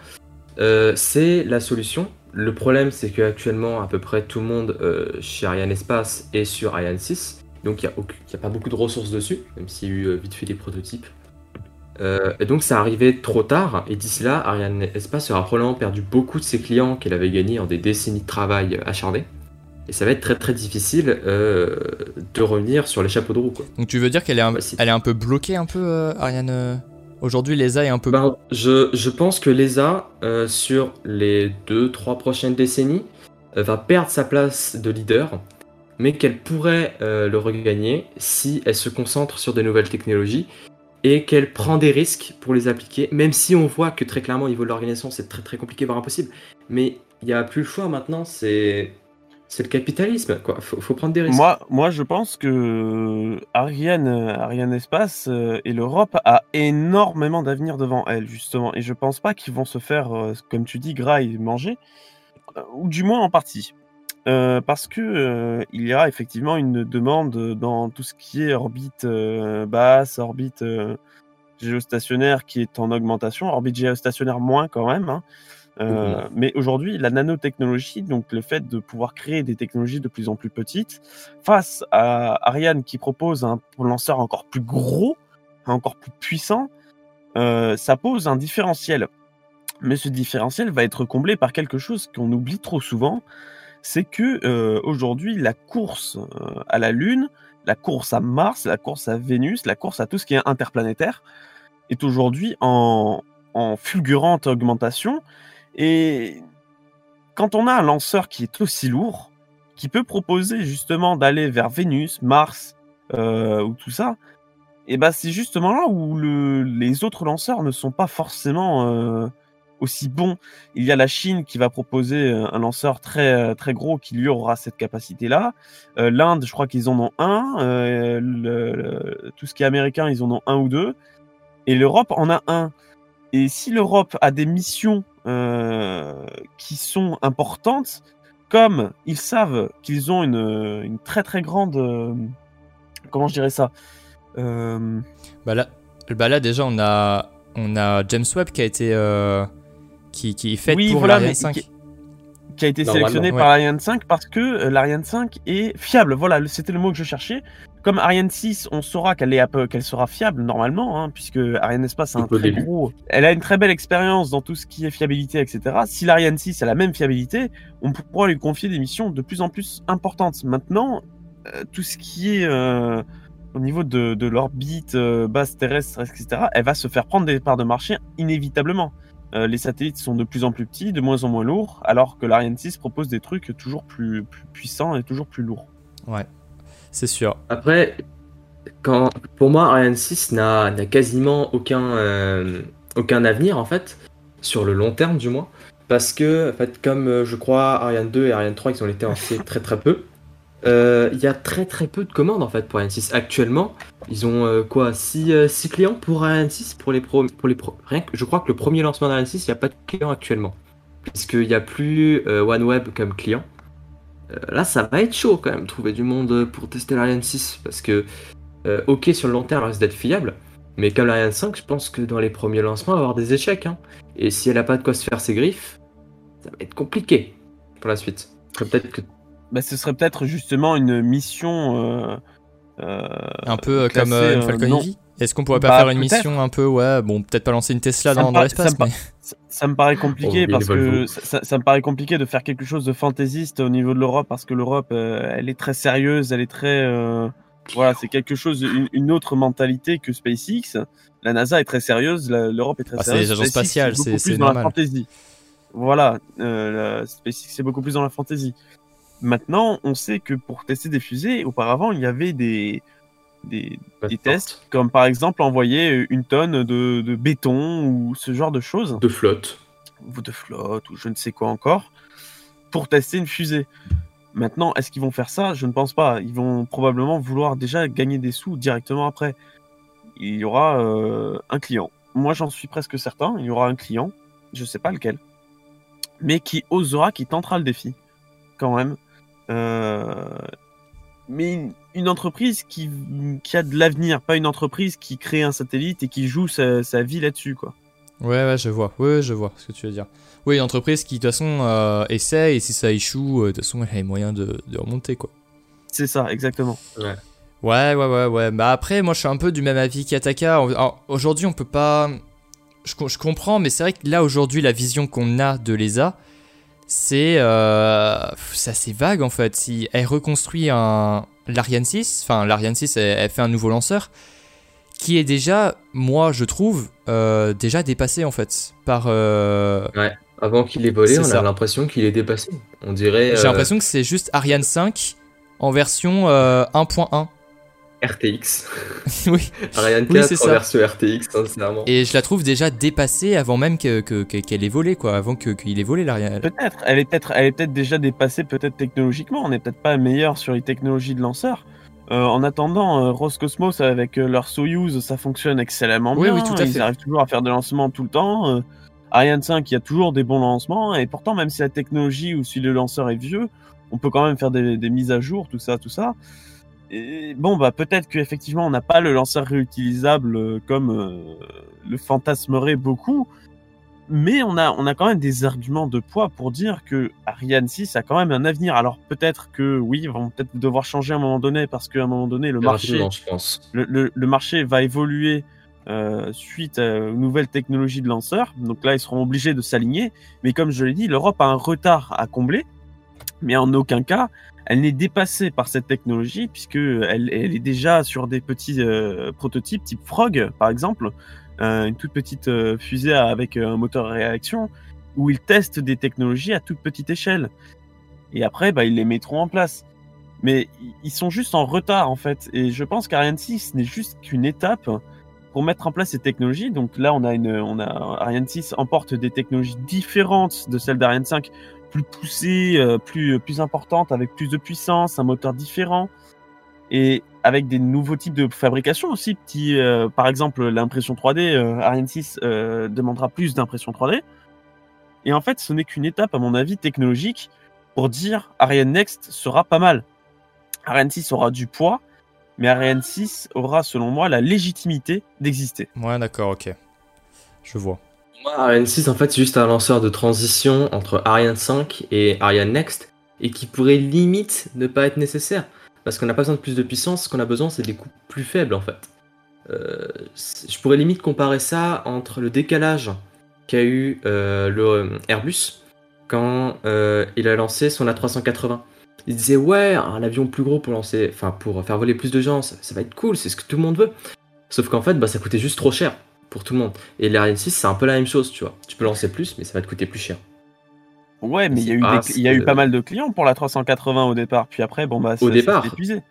euh, c'est la solution. Le problème, c'est qu'actuellement, à peu près tout le monde euh, chez Ariane Espace est sur Ariane 6, donc il n'y a, a pas beaucoup de ressources dessus, même s'il y a eu vite fait des prototypes. Et donc ça arrivait trop tard, et d'ici là, Ariane Espace aura probablement perdu beaucoup de ses clients qu'elle avait gagnés en des décennies de travail acharné. Et ça va être très très difficile euh, de revenir sur les chapeaux de roue. Quoi. Donc tu veux dire qu'elle est, un... Bah, elle est un peu bloquée un peu, euh, Ariane euh, Aujourd'hui, l'ESA est un peu... Ben, je, je pense que l'ESA, euh, sur les 2-3 prochaines décennies, va perdre sa place de leader, mais qu'elle pourrait le regagner si elle se concentre sur de nouvelles technologies et qu'elle prend des risques pour les appliquer, même si on voit que très clairement au niveau de l'organisation c'est très très compliqué, voire impossible. Mais il n'y a plus le choix maintenant, c'est c'est le capitalisme, quoi. Faut, prendre des risques. Moi, moi, je pense que Ariane, euh, Ariane Espace euh, et l'Europe a énormément d'avenir devant elle, justement. Et je pense pas qu'ils vont se faire, euh, comme tu dis, gras et manger, ou du moins en partie. Parce que il y a effectivement une demande dans tout ce qui est orbite basse, orbite géostationnaire qui est en augmentation, orbite géostationnaire moins quand même. hein. Euh, Mais aujourd'hui, la nanotechnologie, donc le fait de pouvoir créer des technologies de plus en plus petites, face à Ariane qui propose un lanceur encore plus gros, encore plus puissant, euh, ça pose un différentiel. Mais ce différentiel va être comblé par quelque chose qu'on oublie trop souvent, c'est que euh, aujourd'hui la course à la Lune, la course à Mars, la course à Vénus, la course à tout ce qui est interplanétaire est aujourd'hui en fulgurante augmentation. Et quand on a un lanceur qui est aussi lourd, qui peut proposer justement d'aller vers Vénus, Mars euh, ou tout ça, et ben c'est justement là où le, les autres lanceurs ne sont pas forcément euh, aussi bons. Il y a la Chine qui va proposer euh, un lanceur très très gros qui lui aura cette capacité-là. L'Inde, je crois qu'ils en ont un. Tout ce qui est américain, ils en ont un ou deux. Et l'Europe en a un. Et si l'Europe a des missions qui sont importantes, comme ils savent qu'ils ont une, une très très grande... euh, comment je dirais ça Euh, Bah là, bah là déjà on a on a James Webb qui a été euh, qui, qui est fait Oui, pour voilà, l'Ariane mais 5. qui- qui a été sélectionné ouais. par l'Ariane 5 parce que euh, l'Ariane 5 est fiable. Voilà, c'était le mot que je cherchais. Comme Ariane 6, on saura qu'elle est un peu- qu'elle sera fiable normalement, hein, puisque Ariane Espace a un très gros. Elle a une très belle expérience dans tout ce qui est fiabilité, etc. Si l'Ariane 6 a la même fiabilité, on pourra lui confier des missions de plus en plus importantes. Maintenant, euh, tout ce qui est euh, au niveau de, de l'orbite euh, basse terrestre, etc., elle va se faire prendre des parts de marché inévitablement. Euh, les satellites sont de plus en plus petits, de moins en moins lourds, alors que l'Ariane 6 propose des trucs toujours plus, plus puissants et toujours plus lourds. Ouais, c'est sûr. Après, pour moi, Ariane 6 n'a quasiment aucun, euh, aucun avenir, en fait, sur le long terme du moins. Parce que, en fait, comme euh, je crois Ariane 2 et Ariane 3, ils ont été lancés très très peu, euh, il y a très très peu de commandes en fait pour Ariane 6. Actuellement, ils ont quoi 6 clients pour Ariane 6 pour les pour les Je crois que le premier lancement d'Ariane 6, il n'y a pas de clients actuellement. Puisqu'il n'y a plus OneWeb comme client. Euh, là, ça va être chaud quand même, trouver du monde pour tester l'Ariane 6. Parce que, euh, ok, sur le long terme, elle risque d'être fiable. Mais comme l'Ariane 5, je pense que dans les premiers lancements, elle va y avoir des échecs. hein. Et si elle a pas de quoi se faire ses griffes, ça va être compliqué pour la suite. Peut-être que Bah, ce serait peut-être justement une mission. euh, euh, Un peu euh, classée, comme euh, une euh, Falcon. Heavy? Est-ce qu'on pourrait pas Bah, faire une mission un peu, ouais, bon, peut-être pas lancer une Tesla Ça dans, dans l'espace, ça me mais Ça, ça me paraît compliqué Oh, parce que ça, me paraît compliqué de faire quelque chose de fantaisiste au niveau de l'Europe parce que l'Europe, euh, elle est très sérieuse, elle est très, euh, voilà, c'est quelque chose, une, une autre mentalité que SpaceX. La NASA est très sérieuse, l'Europe est très Ah, c'est sérieuse. les agences spatiales, beaucoup c'est- plus c'est dans normal. la fantaisie. Voilà, euh, la SpaceX c'est beaucoup plus dans la fantaisie. Maintenant, on sait que pour tester des fusées, auparavant, il y avait des des, tests, comme par exemple envoyer une tonne de, de béton ou ce genre de choses, de flotte. ou de flotte ou je ne sais quoi encore, pour tester une fusée. Maintenant, est-ce qu'ils vont faire ça? Je ne pense pas. Ils vont probablement vouloir déjà gagner des sous directement après. Il y aura euh, un client. Moi, j'en suis presque certain. Il y aura un client, je ne sais pas lequel, mais qui osera, qui tentera le défi, quand même. Euh, mais une, entreprise qui, qui a de l'avenir, pas une entreprise qui crée un satellite et qui joue sa, sa vie là-dessus, quoi. ouais, ouais, je vois, ouais, je vois ce que tu veux dire. Oui, une entreprise qui de toute façon euh, essaie et si ça échoue, euh, de toute façon, elle a les moyens de, de remonter, quoi. C'est ça, exactement. Ouais, ouais, ouais, ouais. Bah après, moi, je suis un peu du même avis qu'Ataka. Aujourd'hui, on peut pas. Je, je comprends, mais c'est vrai que là, aujourd'hui, la vision qu'on a de l'ESA, c'est. Euh... C'est assez vague, en fait. Si elle reconstruit un. L'Ariane 6, enfin, l'Ariane 6, elle, elle fait un nouveau lanceur, qui est déjà, moi, je trouve, euh, déjà dépassé, en fait, par. euh, Avant qu'il ait volé, on ça. a l'impression qu'il est dépassé. On dirait J'ai l'impression que c'est juste Ariane 5 en version euh, 1.1. RTX. oui. Ariane Oui, 4 c'est en ça. version RTX, sincèrement. Et je la trouve déjà dépassée avant même que, que- que- qu'elle ait volé, quoi. Avant qu'il ait volé l'Ariane. Peut-être, elle est peut-être, elle est peut-être déjà dépassée, peut-être technologiquement. On n'est peut-être pas meilleur sur les technologies de lanceur. Euh, en attendant, euh, Roscosmos avec euh, leur Soyuz, ça fonctionne excellemment Oui, bien. oui, tout à Ils fait. arrivent toujours à faire des lancements tout le temps. Euh, Ariane 5, il y a toujours des bons lancements. Et pourtant, même si la technologie ou si le lanceur est vieux, on peut quand même faire des, des mises à jour, tout ça, tout ça. Et bon, bah peut-être qu'effectivement, on n'a pas le lanceur réutilisable euh, comme euh, le fantasmerait beaucoup. Mais on a, on a quand même des arguments de poids pour dire que Ariane 6 a quand même un avenir. Alors peut-être que oui, ils vont peut-être devoir changer à un moment donné parce qu'à un moment donné, le marché, Rapidement, je pense. le, le- le marché va évoluer euh, suite aux nouvelles technologies de lanceurs. Donc là, ils seront obligés de s'aligner. Mais comme je l'ai dit, l'Europe a un retard à combler. Mais en aucun cas, elle n'est dépassée par cette technologie puisque elle, est déjà sur des petits euh, prototypes type Frog, par exemple, euh, une toute petite euh, fusée avec un moteur réaction où ils testent des technologies à toute petite échelle. Et après, bah, ils les mettront en place mais ils sont juste en retard en fait. Et je pense qu'Ariane 6 n'est juste qu'une étape pour mettre en place ces technologies. Donc là, on a une, on a Ariane 6 emporte des technologies différentes de celles d'Ariane 5, plus poussées, euh, plus plus importantes, avec plus de puissance, un moteur différent et avec des nouveaux types de fabrication aussi. Petit, euh, par exemple, l'impression 3D, euh, Ariane 6 euh, demandera plus d'impression 3D. Et en fait, ce n'est qu'une étape, à mon avis, technologique pour dire Ariane Next sera pas mal. Ariane 6 aura du poids, mais Ariane 6 aura, selon moi, la légitimité d'exister. Ouais, d'accord, ok. Je vois. Ariane 6, en fait, c'est juste un lanceur de transition entre Ariane 5 et Ariane Next, et qui pourrait limite ne pas être nécessaire. parce qu'on n'a pas besoin de plus de puissance, ce qu'on a besoin, c'est des coûts plus faibles en fait. Euh, je pourrais limite comparer ça entre le décalage qu'a eu euh, le euh, Airbus quand il a lancé son A380. Il disait ouais, un avion plus gros pour lancer, pour faire voler plus de gens, ça, ça va être cool, c'est ce que tout le monde veut. Sauf qu'en fait, bah, ça coûtait juste trop cher pour tout le monde. Et l'Ariane 6, c'est un peu la même chose, tu vois. Tu peux lancer plus, mais ça va te coûter plus cher. Ouais, mais il y a eu, Ah, des- il y a eu c'est- pas mal de clients pour la 380 au départ. Puis après, bon, bah, ça- départ. épuisé.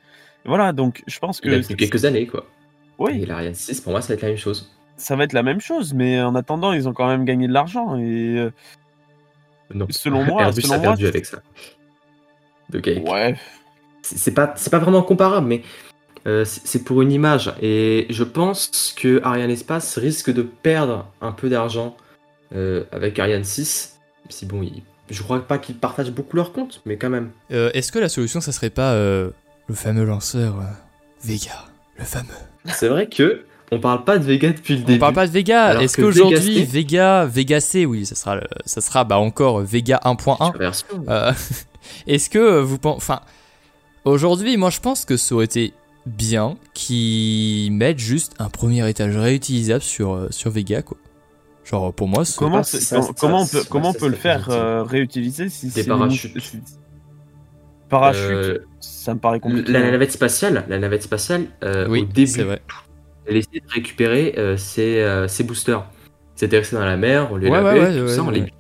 Voilà, donc je pense que Il a quelques années, quoi. oui, Et l'Ariane 6, pour moi, ça va être la même chose. ça va être la même chose, mais en attendant, ils ont quand même gagné de l'argent. Et euh, Non. Selon moi- Airbus selon a perdu moi, avec ça. Avec- ouais, c'est pas, c'est pas vraiment comparable, mais euh, c'est pour une image. Et je pense que Ariane Espace risque de perdre un peu d'argent euh, avec Ariane 6. Si bon, il- je crois pas qu'ils partagent beaucoup leur compte, mais quand même. Euh, Est-ce que la solution, ça serait pas le fameux lanceur Vega Le fameux? C'est vrai que on parle pas de Vega depuis le On début. parle pas de Vega. Est-ce que qu'aujourd'hui, Vega Vega, C, oui, ça sera, le- ça sera bah, encore Vega 1.1. Sur version. Euh, Est-ce que vous pensez. Enfin, aujourd'hui, moi je pense que ça aurait été bien qu'ils mettent juste un premier étage réutilisable sur, euh, sur Vega, quoi. Genre, pour moi, c'est. comment, c'est- ça- comment- ça- on peut, ça- comment on peut le faire euh, réutiliser si Des c'est parachutes. si- Parachute, Euh, ça me paraît compliqué. la navette spatiale, la navette spatiale, euh, oui, au début, c'est vrai. elle essayait de récupérer euh, ses, euh, ses boosters. C'était resté dans la mer, on les Ouais, lavait, ouais, ouais. tout ouais, ça, on les ouais.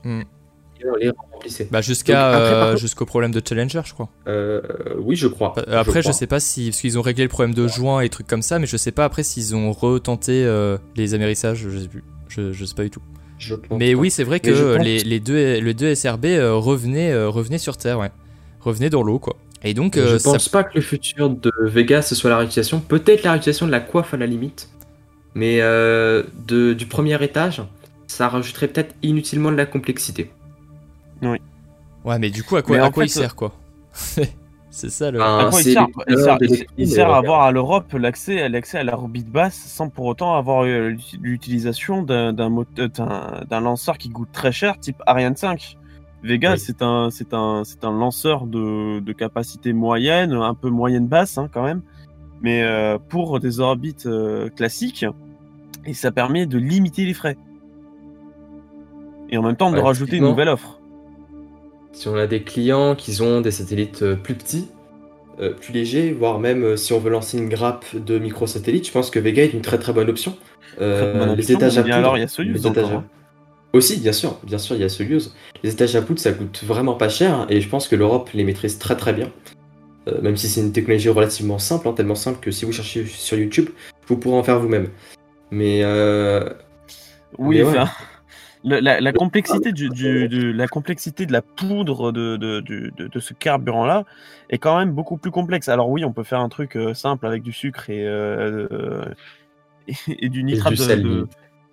On les remplissait. Bah, jusqu'à, euh, jusqu'au problème de Challenger, je crois. Euh, oui, je crois. Euh, Après, je, crois. sais pas si. Parce qu'ils ont réglé le problème de joint et trucs comme ça, mais je sais pas après s'ils ont retenté euh, les amérissages, je sais plus. Je, je sais pas du tout. Je pense Mais pas. oui, c'est vrai que les, les deux, le 2 SRB revenaient, revenaient sur Terre, ouais. Revenaient dans l'eau, quoi. Et donc, je ça- pense pas que le futur de Vega ce soit la réutilisation. Peut-être la réutilisation de la coiffe à la limite. Mais de, du premier étage, ça rajouterait peut-être inutilement de la complexité. Ouais, mais du coup, à quoi, Mais à quoi il sert, quoi C'est ça le. À quoi il sert, il sert, il- à avoir à l'Europe l'accès l'accès à l'orbite basse sans pour autant avoir euh, l'ut- l'utilisation d'un d'un moteur- d'un- d'un lanceur qui coûte très cher type Ariane 5. Vega Oui. c'est un c'est un c'est un lanceur de, de capacité moyenne, un peu moyenne basse hein, quand même, mais euh, pour des orbites euh, classiques et ça permet de limiter les frais et en même temps de Ouais, rajouter une nouvelle offre. Si on a des clients qui ont des satellites euh, plus petits, euh, plus légers, voire même euh, si on veut lancer une grappe de microsatellites, je pense que Vega est une très très bonne option. Euh, Très bonne les étages à poudre, alors, il y a Soyuz les étages encore, à- hein. Aussi, bien sûr, bien sûr, il y a Soyuz. Les étages à poudre, ça coûte vraiment pas cher et je pense que l'Europe les maîtrise très très bien. Euh, même si c'est une technologie relativement simple, hein, tellement simple que si vous cherchez sur YouTube, vous pourrez en faire vous-même. Mais euh, Oui, Mais ouais. enfin, la, la complexité du, du- de la complexité de la poudre de, de, de- ce carburant-là est quand même beaucoup plus complexe. Alors oui, on peut faire un truc euh, simple avec du sucre et, euh, et, et du nitrate, du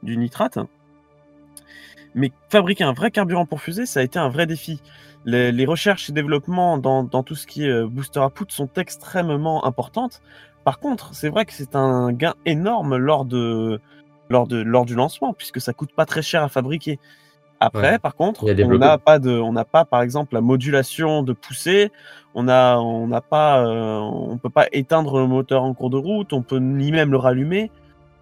du nitrate. Mais fabriquer un vrai carburant pour fusée, ça a été un vrai défi. Les, les recherches et développements dans, dans tout ce qui est euh, booster à poudre sont extrêmement importantes. Par contre, c'est vrai que c'est un gain énorme lors de, lors, de, lors du lancement, puisque ça coûte pas très cher à fabriquer. Après, Ouais. par contre, on n'a pas de, on n'a pas, par exemple, la modulation de poussée. On a, on n'a pas, euh, on peut pas éteindre le moteur en cours de route. On peut ni même le rallumer.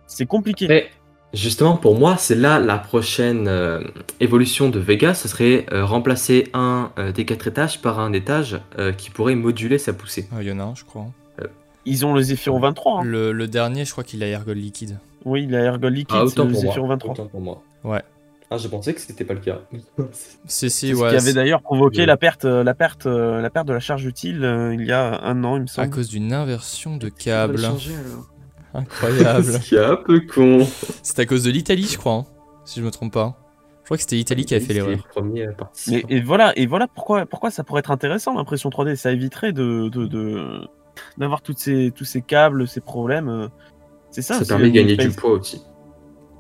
C'est compliqué. Après, justement, pour moi, c'est là la prochaine euh, évolution de Vega, ce serait euh, remplacer un euh, des quatre étages par un étage euh, qui pourrait moduler sa poussée. Ah, Il y en a un, je crois. Ils ont le Zephyr 23. hein. Le, le dernier, je crois qu'il a ergol liquide. Oui, la Ergol liquide, Ah, c'est autant le pour Zephyr moi. 23. Autant pour moi. Ouais. Ah, je pensais que c'était pas le cas. C'est si, C'est ce ouais. qui avait d'ailleurs provoqué Ouais. la perte, euh, la perte, euh, la perte de la charge utile euh, il y a un an, il me c'est à semble. cause d'une inversion de câble. changer, alors. Incroyable. Ce qui est un peu con. c'est à cause de l'Italie, je crois. hein, si je me trompe pas. Je crois que c'était l'Italie qui avait fait l'erreur. participant. et voilà, et voilà pourquoi, pourquoi ça pourrait être intéressant l'impression 3D. Ça éviterait de, de, de- d'avoir toutes ces, tous ces câbles, ces problèmes. euh, C'est ça. Ça permet de gagner du poids aussi.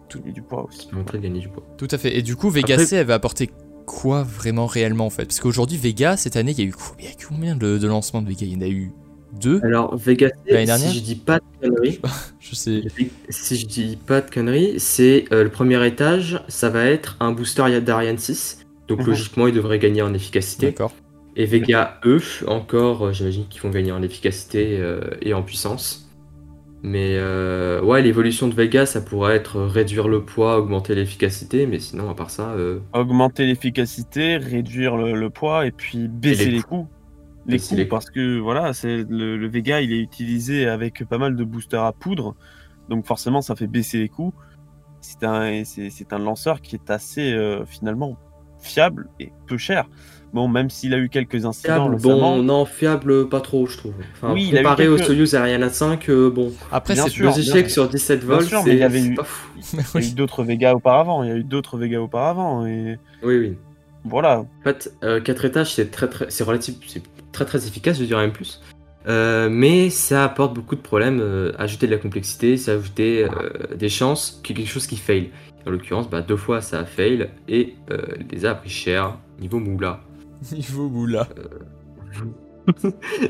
Tout- et du poids aussi. Ça permettrait de gagner du poids. Tout à fait. Et du coup, Vega Après- C, elle va apporter quoi vraiment réellement en fait? Parce qu'aujourd'hui, Vega, cette année, il y a eu co- il y a eu combien de, de lancements de Vega Il y en a eu deux, Alors, Vega C, si je dis pas de conneries, je sais. si je dis pas de conneries, c'est euh, le premier étage, ça va être un booster d'Ariane 6. Donc Mhm. logiquement, il devrait gagner en efficacité. D'accord. Et Vega, eux, encore, euh, j'imagine qu'ils vont gagner en efficacité euh, et en puissance. Mais euh, ouais, l'évolution de Vega, ça pourrait être réduire le poids, augmenter l'efficacité, mais sinon, à part ça, euh, Augmenter l'efficacité, réduire le, le poids et puis baisser les les, coûts. Les les parce que voilà, c'est le, le Vega, il est utilisé avec pas mal de boosters à poudre, donc forcément, ça fait baisser les coûts. C'est un, c'est c'est un lanceur qui est assez euh, finalement fiable et peu cher. Bon, même s'il a eu quelques incidents fiable, bon, non, fiable, pas trop, je trouve. Enfin, Oui, il a eu comparé au Soyuz Ariane 5, euh, bon, Après, c'est sûr. deux échecs sur 17 Bien vols, sûr, mais il y avait eu- pas fou. il y a eu d'autres Vega auparavant. Il y a eu d'autres Vega auparavant et Oui, oui. voilà. En fait, 4 étages, c'est très, très, c'est relatif, c'est très très efficace, je dirais même plus. Euh, mais ça apporte beaucoup de problèmes, euh, ajouter de la complexité, ça ajouter euh, des chances qu'il y ait quelque chose qui fail. En l'occurrence, bah, deux fois ça a fail et euh, les a pris cher, niveau moula. Niveau boula.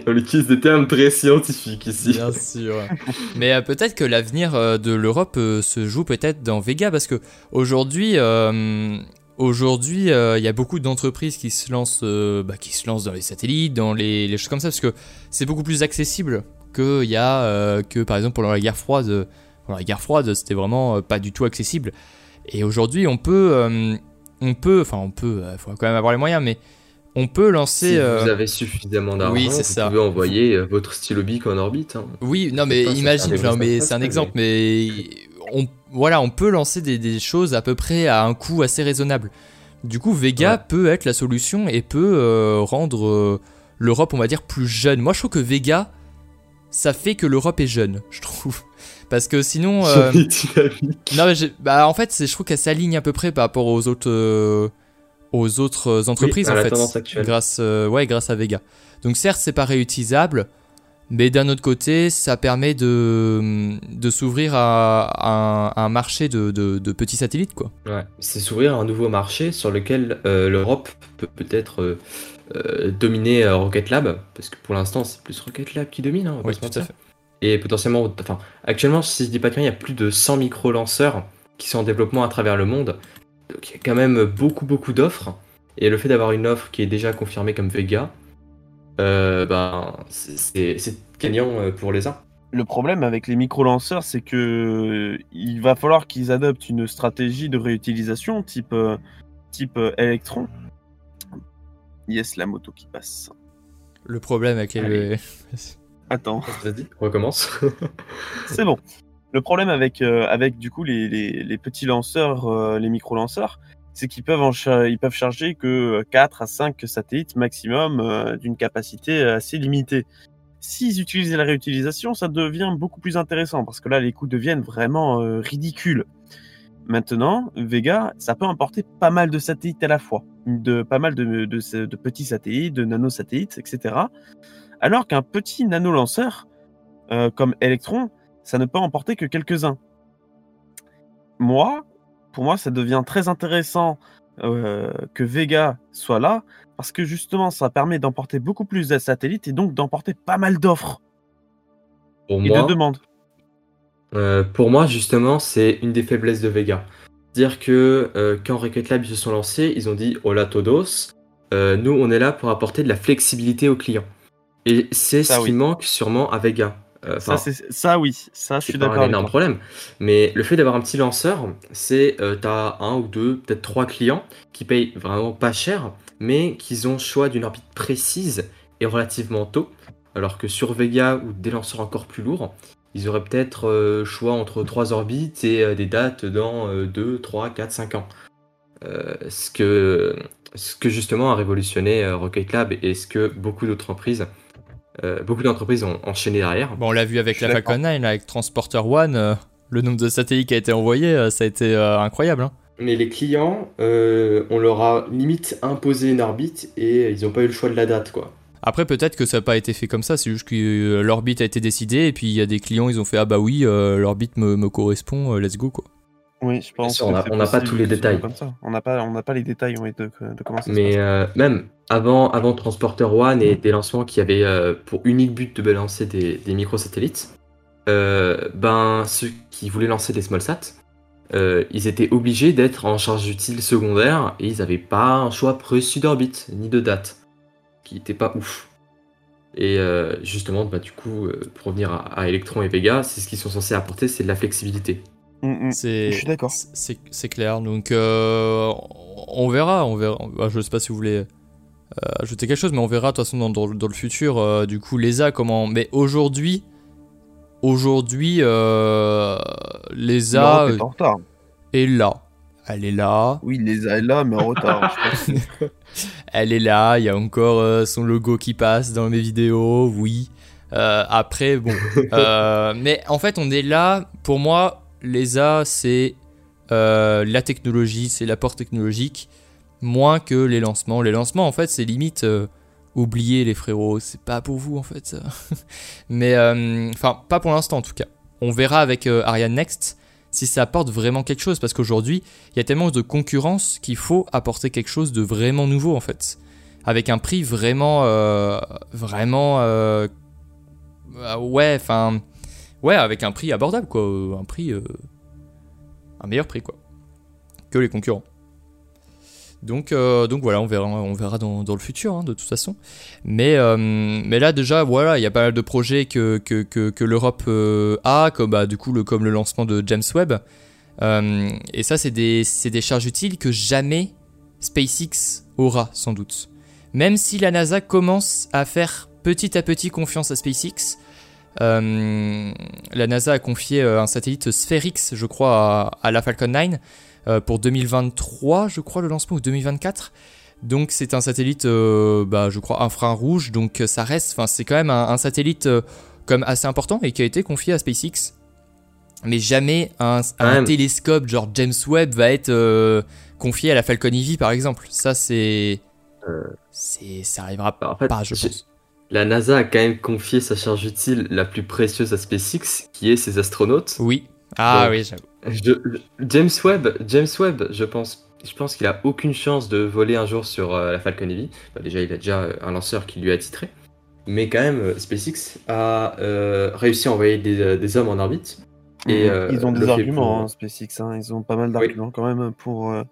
On utilise des termes très scientifiques ici. Bien sûr. Mais euh, peut-être que l'avenir euh, de l'Europe euh, se joue peut-être dans Vega parce que aujourd'hui, aujourd'hui, il y a beaucoup d'entreprises qui se lancent, bah, qui se lancent dans les satellites, dans les, les choses comme ça parce que c'est beaucoup plus accessible que il y a que par exemple pendant la guerre froide. Pendant la guerre froide, c'était vraiment pas du tout accessible. Et aujourd'hui, on peut, on peut, enfin, on peut, il faut quand même avoir les moyens, mais on peut lancer. Si euh, vous avez suffisamment d'argent, oui, c'est vous ça. pouvez envoyer euh, votre stylo bic en orbite. hein. Oui, non mais imagine, mais c'est un exemple, mais on, voilà, on peut lancer des, des choses à peu près à un coût assez raisonnable. Du coup, Vega Ouais. peut être la solution et peut euh, rendre euh, l'Europe, on va dire, plus jeune. Moi, je trouve que Vega, ça fait que l'Europe est jeune, je trouve. Parce que sinon, euh, non, mais bah, en fait, je trouve qu'elle s'aligne à peu près par rapport aux autres, euh, aux autres entreprises, à en fait, grâce, euh, ouais, grâce à Vega. Donc certes, c'est pas réutilisable, mais d'un autre côté, ça permet de, de s'ouvrir à, à un, un marché de, de- de petits satellites, quoi. Ouais, c'est s'ouvrir un nouveau marché sur lequel euh, l'Europe peut peut-être euh, euh, dominer euh, Rocket Lab, parce que pour l'instant c'est plus Rocket Lab qui domine, hein, on va Oui, pas se tout à mentir. fait. Et potentiellement, enfin, actuellement, si je dis pas de il y a plus de 100 micro-lanceurs qui sont en développement à travers le monde. Donc il y a quand même beaucoup, beaucoup d'offres. Et le fait d'avoir une offre qui est déjà confirmée comme Vega, euh, ben, c'est- gagnant euh, pour les uns. Le problème avec les micro-lanceurs, c'est que euh, il va falloir qu'ils adoptent une stratégie de réutilisation type, type Electron. Yes, la moto qui passe. Le problème avec les... Allez. Attends, Vas-y, recommence. c'est bon. Le problème avec, euh, avec du coup les, les- petits lanceurs, euh, les micro-lanceurs, c'est qu'ils peuvent, peuvent charger que 4 à 5 satellites maximum euh, d'une capacité assez limitée. S'ils utilisent la réutilisation, ça devient beaucoup plus intéressant parce que là, les coûts deviennent vraiment euh, ridicules. Maintenant, Vega, ça peut emporter pas mal de satellites à la fois, de pas mal de, de- de petits satellites, de nanosatellites, etc. Alors qu'un petit nano-lanceur, euh, comme Electron, ça ne peut emporter que quelques-uns. Moi, pour moi, ça devient très intéressant euh, que Vega soit là, parce que justement, ça permet d'emporter beaucoup plus de satellites et donc d'emporter pas mal d'offres et moi, de demandes. Euh, pour moi, justement, c'est une des faiblesses de Vega. Dire que euh, quand Rocket Lab se sont lancés, ils ont dit Hola todos, nous on est là pour apporter de la flexibilité aux clients. Et c'est ce qui manque sûrement à Vega. Euh, Ça, c'est ça, oui, ça, je c'est suis d'accord un avec énorme toi. problème. Mais le fait d'avoir un petit lanceur, c'est euh, t'as un ou deux, peut-être trois clients qui payent vraiment pas cher, mais qui ont choix d'une orbite précise et relativement tôt. Alors que sur Vega ou des lanceurs encore plus lourds, ils auraient peut-être euh, choix entre trois orbites et euh, des dates dans 2, 3, 4, 5 ans. Ce, que, ce que justement a révolutionné Rocket Lab et ce que beaucoup d'autres entreprises, euh, beaucoup d'entreprises ont enchaîné derrière. Bon, on l'a vu avec la. Falcon 9, là, avec Transporter One, euh, le nombre de satellites qui a été envoyé, euh, ça a été euh, incroyable. hein. Mais les clients, euh, on leur a limite imposé une orbite et ils n'ont pas eu le choix de la date, quoi. Après, peut-être que ça n'a pas été fait comme ça, c'est juste que euh, l'orbite a été décidée, et puis il y a des clients, ils ont fait Ah bah oui, euh, l'orbite me, me correspond, euh, let's go quoi. Oui, je pense. sûr, on n'a pas possible tous les détails. Comme ça. On n'a pas, on n'a pas les détails oui, de, de comment ça se Mais passe. euh, même avant, avant Transporter One et des lancements qui avaient euh, pour unique but de balancer des, des microsatellites, euh, ben ceux qui voulaient lancer des smallsats, ils étaient obligés d'être en charge utile secondaire et ils n'avaient pas un choix précis d'orbite ni de date. Ce qui n'était pas ouf. Et justement, bah, du coup, pour revenir à, à Electron et Vega, c'est ce qu'ils sont censés apporter, c'est de la flexibilité. Mm, mm. C'est, Je suis d'accord. C'est, clair. Donc, euh, on verra. On verra. Ah, Je sais pas si vous voulez euh, ajouter quelque chose, mais on verra de toute façon dans, dans- dans le futur. euh, du coup, l'ESA, comment. Mais aujourd'hui, aujourd'hui, l'ESA est en retard. est là. Elle est là. Oui, les a est là, mais en retard. Elle est là. Il y a encore son logo qui passe dans mes vidéos. Oui. Après, bon. Mais en fait, on est là. Pour moi, l'ESA, c'est euh, la technologie, c'est l'apport technologique, moins que les lancements. Les lancements, en fait, c'est limite. euh, oubliez les frérots, c'est pas pour vous en fait. ça. Mais euh, enfin, pas pour l'instant en tout cas. On verra avec euh, Ariane Next si ça apporte vraiment quelque chose parce qu'aujourd'hui, il y a tellement de concurrence qu'il faut apporter quelque chose de vraiment nouveau en fait. Avec un prix vraiment. vraiment. euh, ouais, enfin. Ouais, avec un prix abordable quoi. euh, Un prix. euh, un meilleur prix quoi. Que les concurrents. Donc, euh, donc voilà, on verra, on verra dans, dans le futur, hein, de toute façon. Mais, euh, mais là, déjà, voilà, il y a pas mal de projets que, que, que, l'Europe a, comme, bah, du coup, le, comme le lancement de James Webb. Et ça, c'est des, c'est des charges utiles que jamais SpaceX aura, sans doute. Même si la NASA commence à faire petit à petit confiance à SpaceX, euh, la NASA a confié euh, un satellite Spherix, je crois, à, à la Falcon 9 euh, pour 2023, je crois, le lancement, ou 2024. Donc c'est un satellite, euh, bah, je crois, infrarouge, donc ça reste, enfin c'est quand même un, un satellite comme assez important et qui a été confié à SpaceX. Mais jamais un, télescope genre James Webb va être confié à la Falcon Heavy par exemple. Ça c'est, ça arrivera Bah, en fait, pas, je pense. La NASA a quand même confié sa charge utile la plus précieuse à SpaceX, qui est ses astronautes. Oui. Ah Donc, oui, j'avoue. Je- James Webb, James Webb, je pense, je pense qu'il a aucune chance de voler un jour sur euh, la Falcon Heavy. Bah, déjà, il a déjà euh, un lanceur qui lui est attitré. Mais quand même, euh, SpaceX a euh, réussi à envoyer des, euh, des hommes en orbite. Et, euh, ils ont des arguments, pour- hein, SpaceX. hein, Ils ont pas mal d'arguments quand même pour, euh,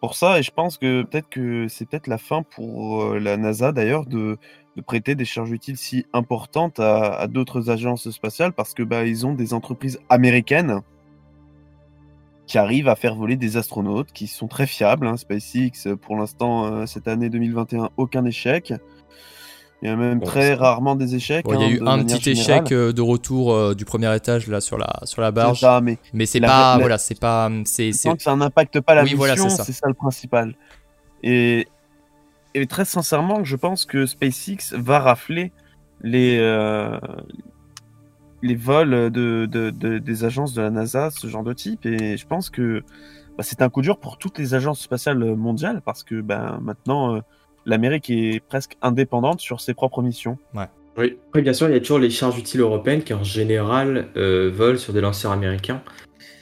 pour ça. Et je pense que peut-être que c'est peut-être la fin pour euh, la NASA d'ailleurs de, de prêter des charges utiles si importantes à, à d'autres agences spatiales parce que bah, ils ont des entreprises américaines qui arrivent à faire voler des astronautes qui sont très fiables. hein. SpaceX, euh, pour l'instant, euh, cette année 2021, aucun échec. Il y a même Bon, très rarement des échecs. Bon, il y a hein, eu un petit générale. échec euh, de retour euh, du premier étage là sur la sur la barge, ça, mais mais c'est pas la- voilà, c'est pas c'est ça n'impacte pas la Oui, voilà, mission, c'est ça. c'est ça le principal. Et, et très sincèrement, je pense que SpaceX va rafler les, euh, les vols de, de- de- des agences de la NASA, ce genre de type. Et je pense que bah, c'est un coup dur pour toutes les agences spatiales mondiales parce que ben, maintenant, euh, l'Amérique est presque indépendante sur ses propres missions. Oui. Après, bien sûr, il y a toujours les charges utiles européennes qui, en général, euh, volent sur des lanceurs américains.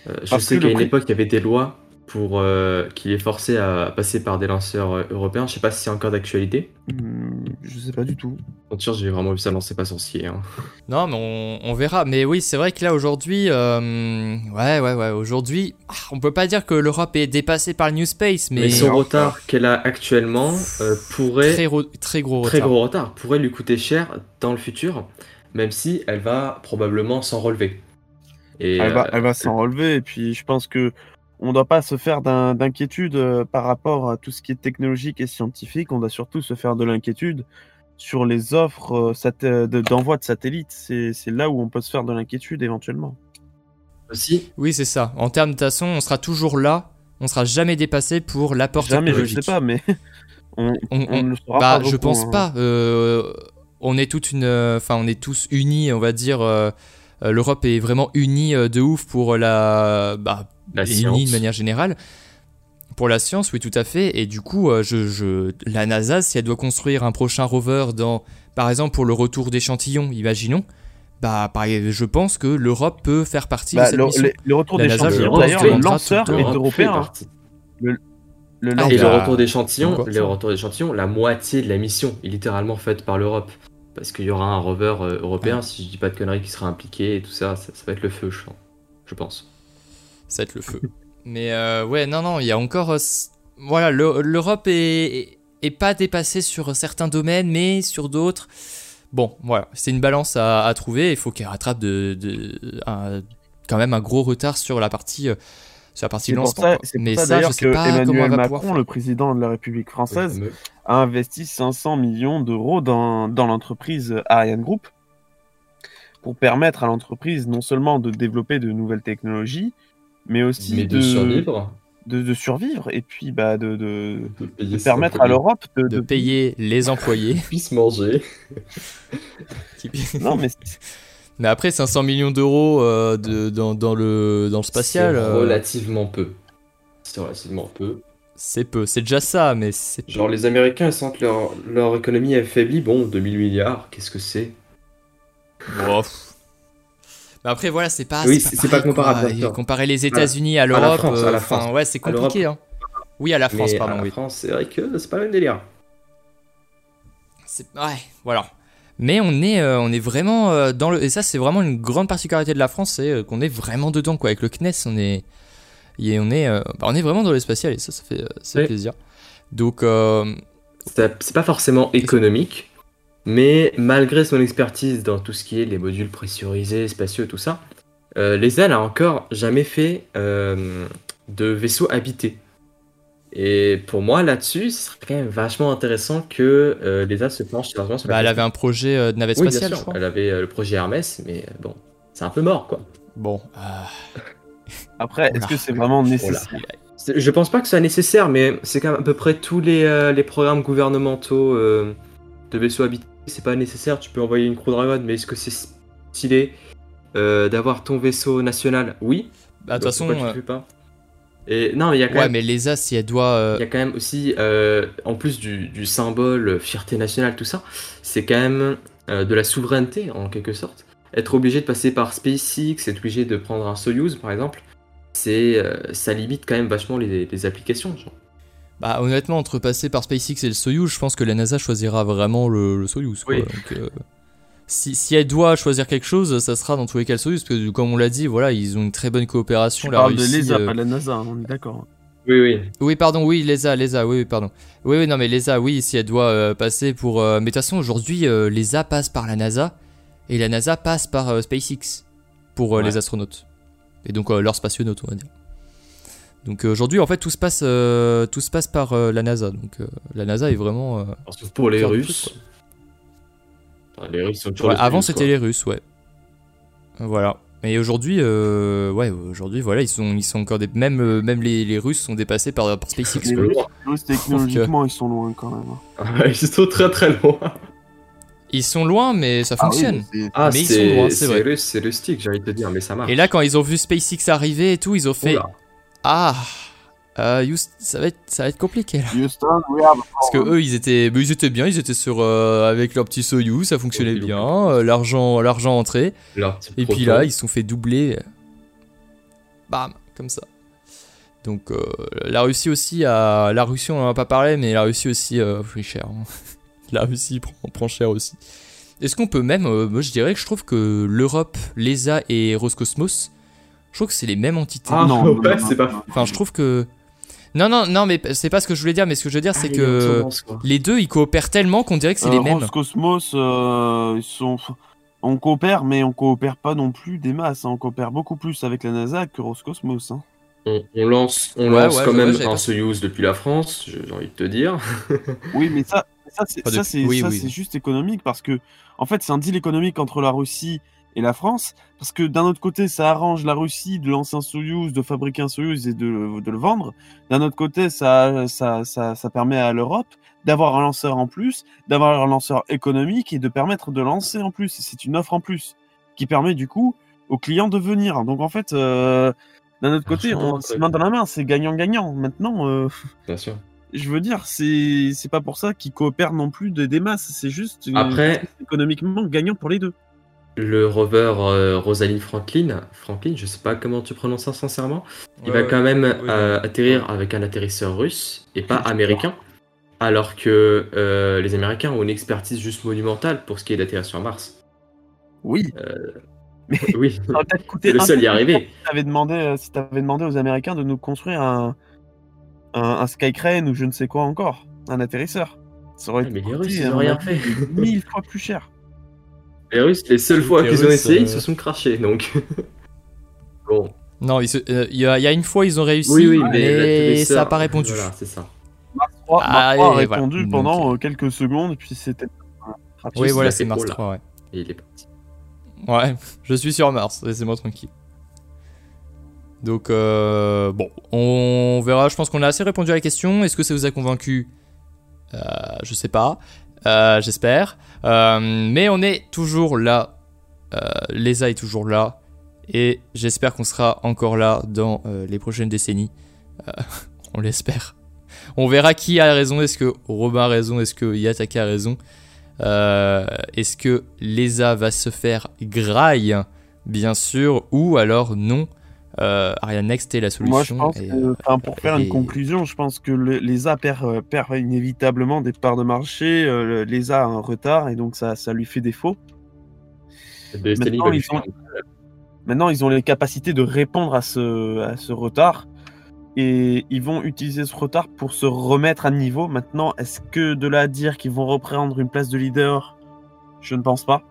Euh, je Parce sais qu'à une prix- époque, il y avait des lois pour euh, qui les forçaient à passer par des lanceurs euh, européens. Je sais pas si c'est encore d'actualité. Hmm, je sais pas du tout. Pour sûr, j'ai vraiment vu ça lancer pas sorcier. Hein. Non, mais on, on verra. Mais oui, c'est vrai que là aujourd'hui, euh, ouais, ouais, ouais, aujourd'hui, ah, on peut pas dire que l'Europe est dépassée par le New Space, mais, Mais, son retard qu'elle a actuellement euh, pourrait très, très gros très retard. gros retard pourrait lui coûter cher dans le futur, même si elle va probablement s'en relever. Et elle va, euh, elle va s'en relever. Et puis, je pense que on ne doit pas se faire d'inquiétude euh, par rapport à tout ce qui est technologique et scientifique. On doit surtout se faire de l'inquiétude sur les offres euh, de- d'envoi de satellites. C'est là où on peut se faire de l'inquiétude éventuellement. aussi, Oui, c'est ça. En termes de façon, on sera toujours là. On sera jamais dépassé pour l'apport Jamais, je ne technologique. sais pas, mais on, On- on on- ne le saura Bah, pas. je beaucoup, pense hein. pas. Euh, on est toute une, enfin, on est tous unis, on va dire. euh, euh, L'Europe est vraiment unie euh, de ouf pour la, bah, la science. unie de manière générale. Pour la science, oui, tout à fait. Et du coup, euh, je, je- la NASA, si elle doit construire un prochain rover dans, par exemple, pour le retour d'échantillons, imaginons, bah, je pense que l'Europe peut faire partie Bah, de cette le, mission. le- le retour pense d'ailleurs, le lanceur le est européen. hein. partie. Le Ah, lanceur. Et le bah, retour d'échantillons, le retour d'échantillons, la moitié de la mission est littéralement faite par l'Europe. Parce qu'il y aura un rover euh, européen, si je dis pas de conneries, qui sera impliqué et tout ça, ça, ça va être le feu, je, je pense. Ça va être le feu. Mais euh, ouais, non, non, il y a encore. euh, voilà, l'E- l'Europe est, est pas dépassée sur certains domaines, mais sur d'autres. Bon, voilà, c'est une balance à, à trouver. Il faut qu'elle rattrape de, de- un- quand même un gros retard sur la partie, euh, sur la partie C'est pour lancement. ça, quoi. c'est pour Mais ça, ça, je sais que pas comment Emmanuel va Macron, pouvoir le président de la République française, a investi 500 millions d'euros dans, dans l'entreprise Ariane Group pour permettre à l'entreprise non seulement de développer de nouvelles technologies, mais aussi Mais de, survivre, de, de survivre et puis bah, de, de, de payer de ses permettre à l'Europe de, de de- payer les employés. puisse manger. Non, mais Mais après, 500 millions d'euros euh, de- dans, dans le, dans le spatial, C'est euh, relativement peu. C'est relativement peu. c'est peu. C'est déjà ça, mais c'est peu. Genre les Américains ils sentent leur, leur économie affaiblie, bon, 2000 milliards, qu'est-ce que c'est? Mais après, voilà, c'est pas. Oui, c'est- pas comparable, quoi. Comparer les États-Unis à l'Europe, à la euh, France. ouais, c'est compliqué. Hein. Oui, à la France, Mais pardon, à la oui. France, c'est vrai que c'est pas le même délire. Ouais, voilà. Mais on est, euh, on est vraiment euh, dans le. Et ça, c'est vraiment une grande particularité de la France, c'est euh, qu'on est vraiment dedans, quoi. Avec le CNES, on est. Et on est, bah, on est vraiment dans l'espacial, et ça, ça fait, ça fait Oui. plaisir. Donc, C'est pas forcément économique, mais malgré son expertise dans tout ce qui est les modules pressurisés, spatiaux, tout ça, euh, l'ESA n'a encore jamais fait euh, de vaisseau habité. Et pour moi, là-dessus, ce serait quand même vachement intéressant que euh, l'ESA se penche sur la bah, elle question. avait un projet euh, de navette Oui, bien spatiale, je sûr, crois. elle avait euh, le projet Hermès, mais euh, bon, c'est un peu mort, quoi. Bon, euh, après, est-ce que c'est vraiment nécessaire Je pense pas que ce soit nécessaire, mais c'est quand même à peu près tous les, euh, les programmes gouvernementaux euh, de vaisseaux habités. C'est pas nécessaire, tu peux envoyer une Crew Dragon, mais est-ce que c'est stylé euh, d'avoir ton vaisseau national? Oui. bah, de toute façon, pourquoi tu euh, le fais pas Et non, mais il y a quand ouais, même. mais l'ESA, si elle doit. euh, Il y a quand même aussi, euh, en plus du, du symbole fierté nationale, tout ça, c'est quand même euh, de la souveraineté en quelque sorte. Être obligé de passer par SpaceX, être obligé de prendre un Soyuz par exemple, c'est ça limite quand même vachement les, les applications. genre. Bah honnêtement, entre passer par SpaceX et le Soyuz, je pense que la NASA choisira vraiment le, le Soyuz. quoi. Oui. Donc, euh, si, si elle doit choisir quelque chose, ça sera dans tous les cas le Soyuz, parce que comme on l'a dit, voilà, ils ont une très bonne coopération. Tu la parles de l'ESA, euh, pas de la NASA, hein, on est d'accord. Oui, oui. Oui, pardon, oui, l'ESA, l'ESA, oui, oui, pardon. Oui, oui, non, mais l'ESA, oui, si elle doit euh, passer pour... euh, Mais de toute façon, aujourd'hui, euh, l'ESA passe par la NASA, et la NASA passe par euh, SpaceX pour euh, Ouais. les astronautes. Et donc, euh, leurs spationautes, on va dire. Donc euh, aujourd'hui, en fait, tout se passe, euh, tout se passe par euh, la NASA. Donc euh, la NASA est vraiment... euh, Sauf pour les Russes. truc, Enfin, les Russes sont toujours Ouais, les avant c'était les Russes, ouais. Voilà. Et aujourd'hui, euh, ouais, aujourd'hui, voilà, ils sont, ils sont encore des, même, euh, même les, les Russes sont dépassés par, par SpaceX. Les. Russes, technologiquement, ils sont loin quand même. Ouais, Ils sont très très loin. Ils sont loin, mais ça Ah oui, fonctionne. Ah, Mais ils sont loin, c'est vrai. C'est le stick, j'ai envie de te dire, mais ça marche. Et là, quand ils ont vu SpaceX arriver et tout, ils ont fait Oula. Ah, euh, Houston, ça va être, ça va être compliqué. Là. Houston, we have a Parce que problem. eux, ils étaient, mais ils étaient bien, ils étaient sur euh, avec leur petit Soyuz, ça fonctionnait bien, euh, l'argent, l'argent petit Et puis là, ils se sont fait doubler. Bam, comme ça. Donc euh, la Russie aussi a... La Russie, on en a pas parlé, mais la Russie aussi euh, pris cher. hein. La Russie prend, prend cher aussi. Est-ce qu'on peut même... euh, moi, je dirais que je trouve que l'Europe, l'ESA et Roscosmos, je trouve que c'est les mêmes entités. Ah, Non, non, ouais, non, c'est pas. Enfin, je trouve que... Non, non, non, mais c'est pas ce que je voulais dire, mais ce que je veux dire, c'est Ah, que... les deux, ils coopèrent tellement qu'on dirait que c'est Euh, les mêmes. Roscosmos, euh, ils sont... on coopère, mais on coopère pas non plus des masses. hein. On coopère beaucoup plus avec la NASA que Roscosmos. hein. On, on lance, on Ouais, lance ouais, quand même vois, un Soyuz depuis la France, j'ai envie de te dire. Oui, mais ça, ça oui, oui. c'est juste économique parce que, en fait, c'est un deal économique entre la Russie et la France. Parce que d'un autre côté, ça arrange la Russie de lancer un Soyuz, de fabriquer un Soyuz et de, le- de le vendre. D'un autre côté, ça, ça, ça, ça permet à l'Europe d'avoir un lanceur en plus, d'avoir un lanceur économique et de permettre de lancer en plus. C'est une offre en plus qui permet du coup aux clients de venir. Donc en fait, euh, d'un autre côté, on se main dans la main, c'est gagnant-gagnant. Maintenant, euh, Bien sûr. je veux dire, c'est pas pour ça qu'ils coopèrent non plus de, des masses, c'est juste euh, Après- économiquement gagnant pour les deux. Le rover euh, Rosalind Franklin, Franklin, je sais pas comment tu prononces ça sincèrement, il va quand même oui, euh, oui. atterrir avec un atterrisseur russe et pas américain. Alors que euh, les Américains ont une expertise juste monumentale pour ce qui est d'atterrir sur Mars. Oui, Oui, ça aurait peut-être coûté c'est le seul y arriver. si t'avais demandé, euh, si t'avais demandé aux Américains de nous construire un, un, un Skycrane ou je ne sais quoi encore. un atterrisseur. Ça aurait Ah, mais été les Russes, ils rien fait. mille fois plus cher. Les Russes, les seules fois qu'ils ont essayé, euh, ils se sont crachés, donc. bon. Non, il se- euh, il y, a, il y a une fois ils ont réussi, Oui, oui, mais ça n'a pas répondu. Voilà, c'est ça. Mars 3, Ah, Mars 3 a voilà. répondu Donc, pendant euh, euh, quelques secondes, puis c'était. rapide. Oui, il voilà, c'est Mars haut, là. 3, ouais. Et il est parti. Ouais, je suis sur Mars, laissez-moi tranquille. Donc, euh, bon, on verra. Je pense qu'on a assez répondu à la question. Est-ce que ça vous a convaincu? Euh, Je sais pas. Euh, J'espère. Euh, mais on est toujours là. Euh, L'ESA est toujours là. Et j'espère qu'on sera encore là dans les prochaines décennies. On l'espère. On verra qui a raison. Est-ce que Robin a raison? Est-ce que Yataka a raison? Est-ce que l'ESA va se faire graille? Bien sûr. Ou alors non. Euh, Ariane Next est la solution. Moi, je pense et, que, euh, enfin, pour faire et- une conclusion, je pense que le- l'ESA perd, euh, perd inévitablement des parts de marché. euh, le- L'ESA a un retard et donc ça, ça lui fait défaut. Maintenant, ils ont- Maintenant, ils ont les capacités de répondre à ce, à ce retard et ils vont utiliser ce retard pour se remettre à niveau. Maintenant, est-ce que de là à dire qu'ils vont reprendre une place de leader? Je ne pense pas.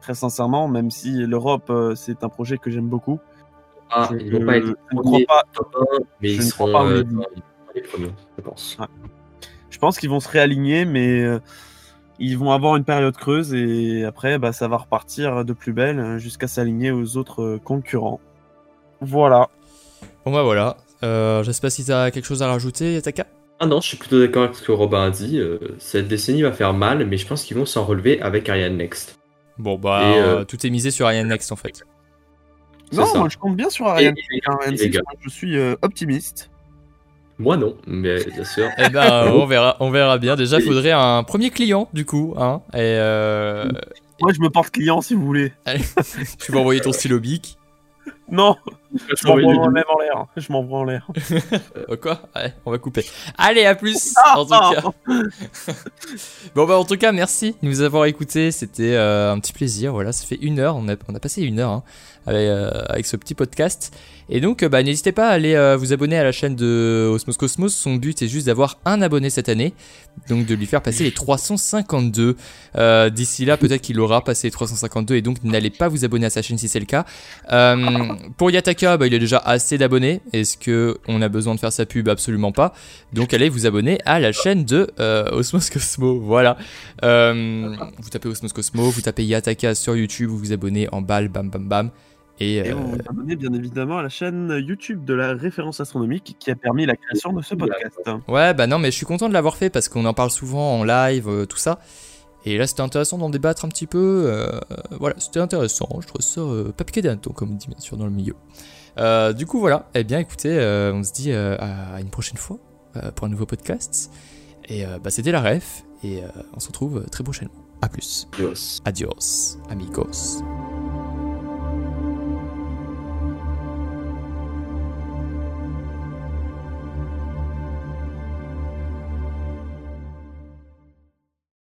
Très sincèrement, même si l'Europe, c'est un projet que j'aime beaucoup. Ah, je, ils vont pas être premiers pas. top 1, mais ils seront pas euh, les premiers, je pense. Je pense qu'ils vont se réaligner, mais euh, ils vont avoir une période creuse et après, bah, ça va repartir de plus belle euh, jusqu'à s'aligner aux autres concurrents. Voilà. Bon bah voilà. Euh, je sais pas si t'as quelque chose à rajouter, Yataka? Ah non, je suis plutôt d'accord avec ce que Robin a dit. euh, cette décennie va faire mal, mais je pense qu'ils vont s'en relever avec Ariane Next. Bon bah Et, euh, tout est misé sur Ariane Next en fait. Non, ça. moi je compte bien sur Ariane. Et- moi, je suis euh, optimiste. Moi non, mais bien sûr. Eh ben on verra, on verra bien. Déjà faudrait un premier client du coup, hein. Et euh, Moi je me porte client si vous voulez. tu vas envoyer ton stylo bic. Non, je m'envoie moi-même en l'air. Je m'envoie en l'air. Euh, quoi? Ouais, on va couper. Allez, à plus. Ah, en tout cas. Bon bah en tout cas merci de nous avoir écoutés, c'était euh, un petit plaisir, voilà, ça fait une heure, on a, on a passé une heure hein, avec, euh, avec ce petit podcast. Et donc euh, bah, n'hésitez pas à aller euh, vous abonner à la chaîne de Osmos Cosmos, son but est juste d'avoir un abonné cette année, donc de lui faire passer les 352. Euh, D'ici là peut-être qu'il aura passé les 352 et donc n'allez pas vous abonner à sa chaîne si c'est le cas. Pour Yataka, bah, il a déjà assez d'abonnés, est-ce que on a besoin de faire sa pub? Absolument pas. Donc allez vous abonner à la chaîne de euh, Osmos Cosmo. Voilà. Vous tapez Osmos Cosmo, vous tapez Yataka sur YouTube, vous vous abonnez en balle, bam bam bam. Et, Et euh, vous abonnez bien évidemment à la chaîne YouTube de la référence astronomique qui a permis la création de ce podcast. ouais, bah non, mais je suis content de l'avoir fait parce qu'on en parle souvent en live, euh, tout ça. Et là, c'était intéressant d'en débattre un petit peu. euh, voilà, c'était intéressant. Je trouve ça euh, pas piqué d'un ton, comme on dit bien sûr dans le milieu. Euh, du coup, voilà. Eh bien, écoutez, euh, on se dit euh, à une prochaine fois euh, pour un nouveau podcast. Et euh, bah, c'était la ref. Et euh, on se retrouve très prochainement. A plus. Adios. Adios, amigos.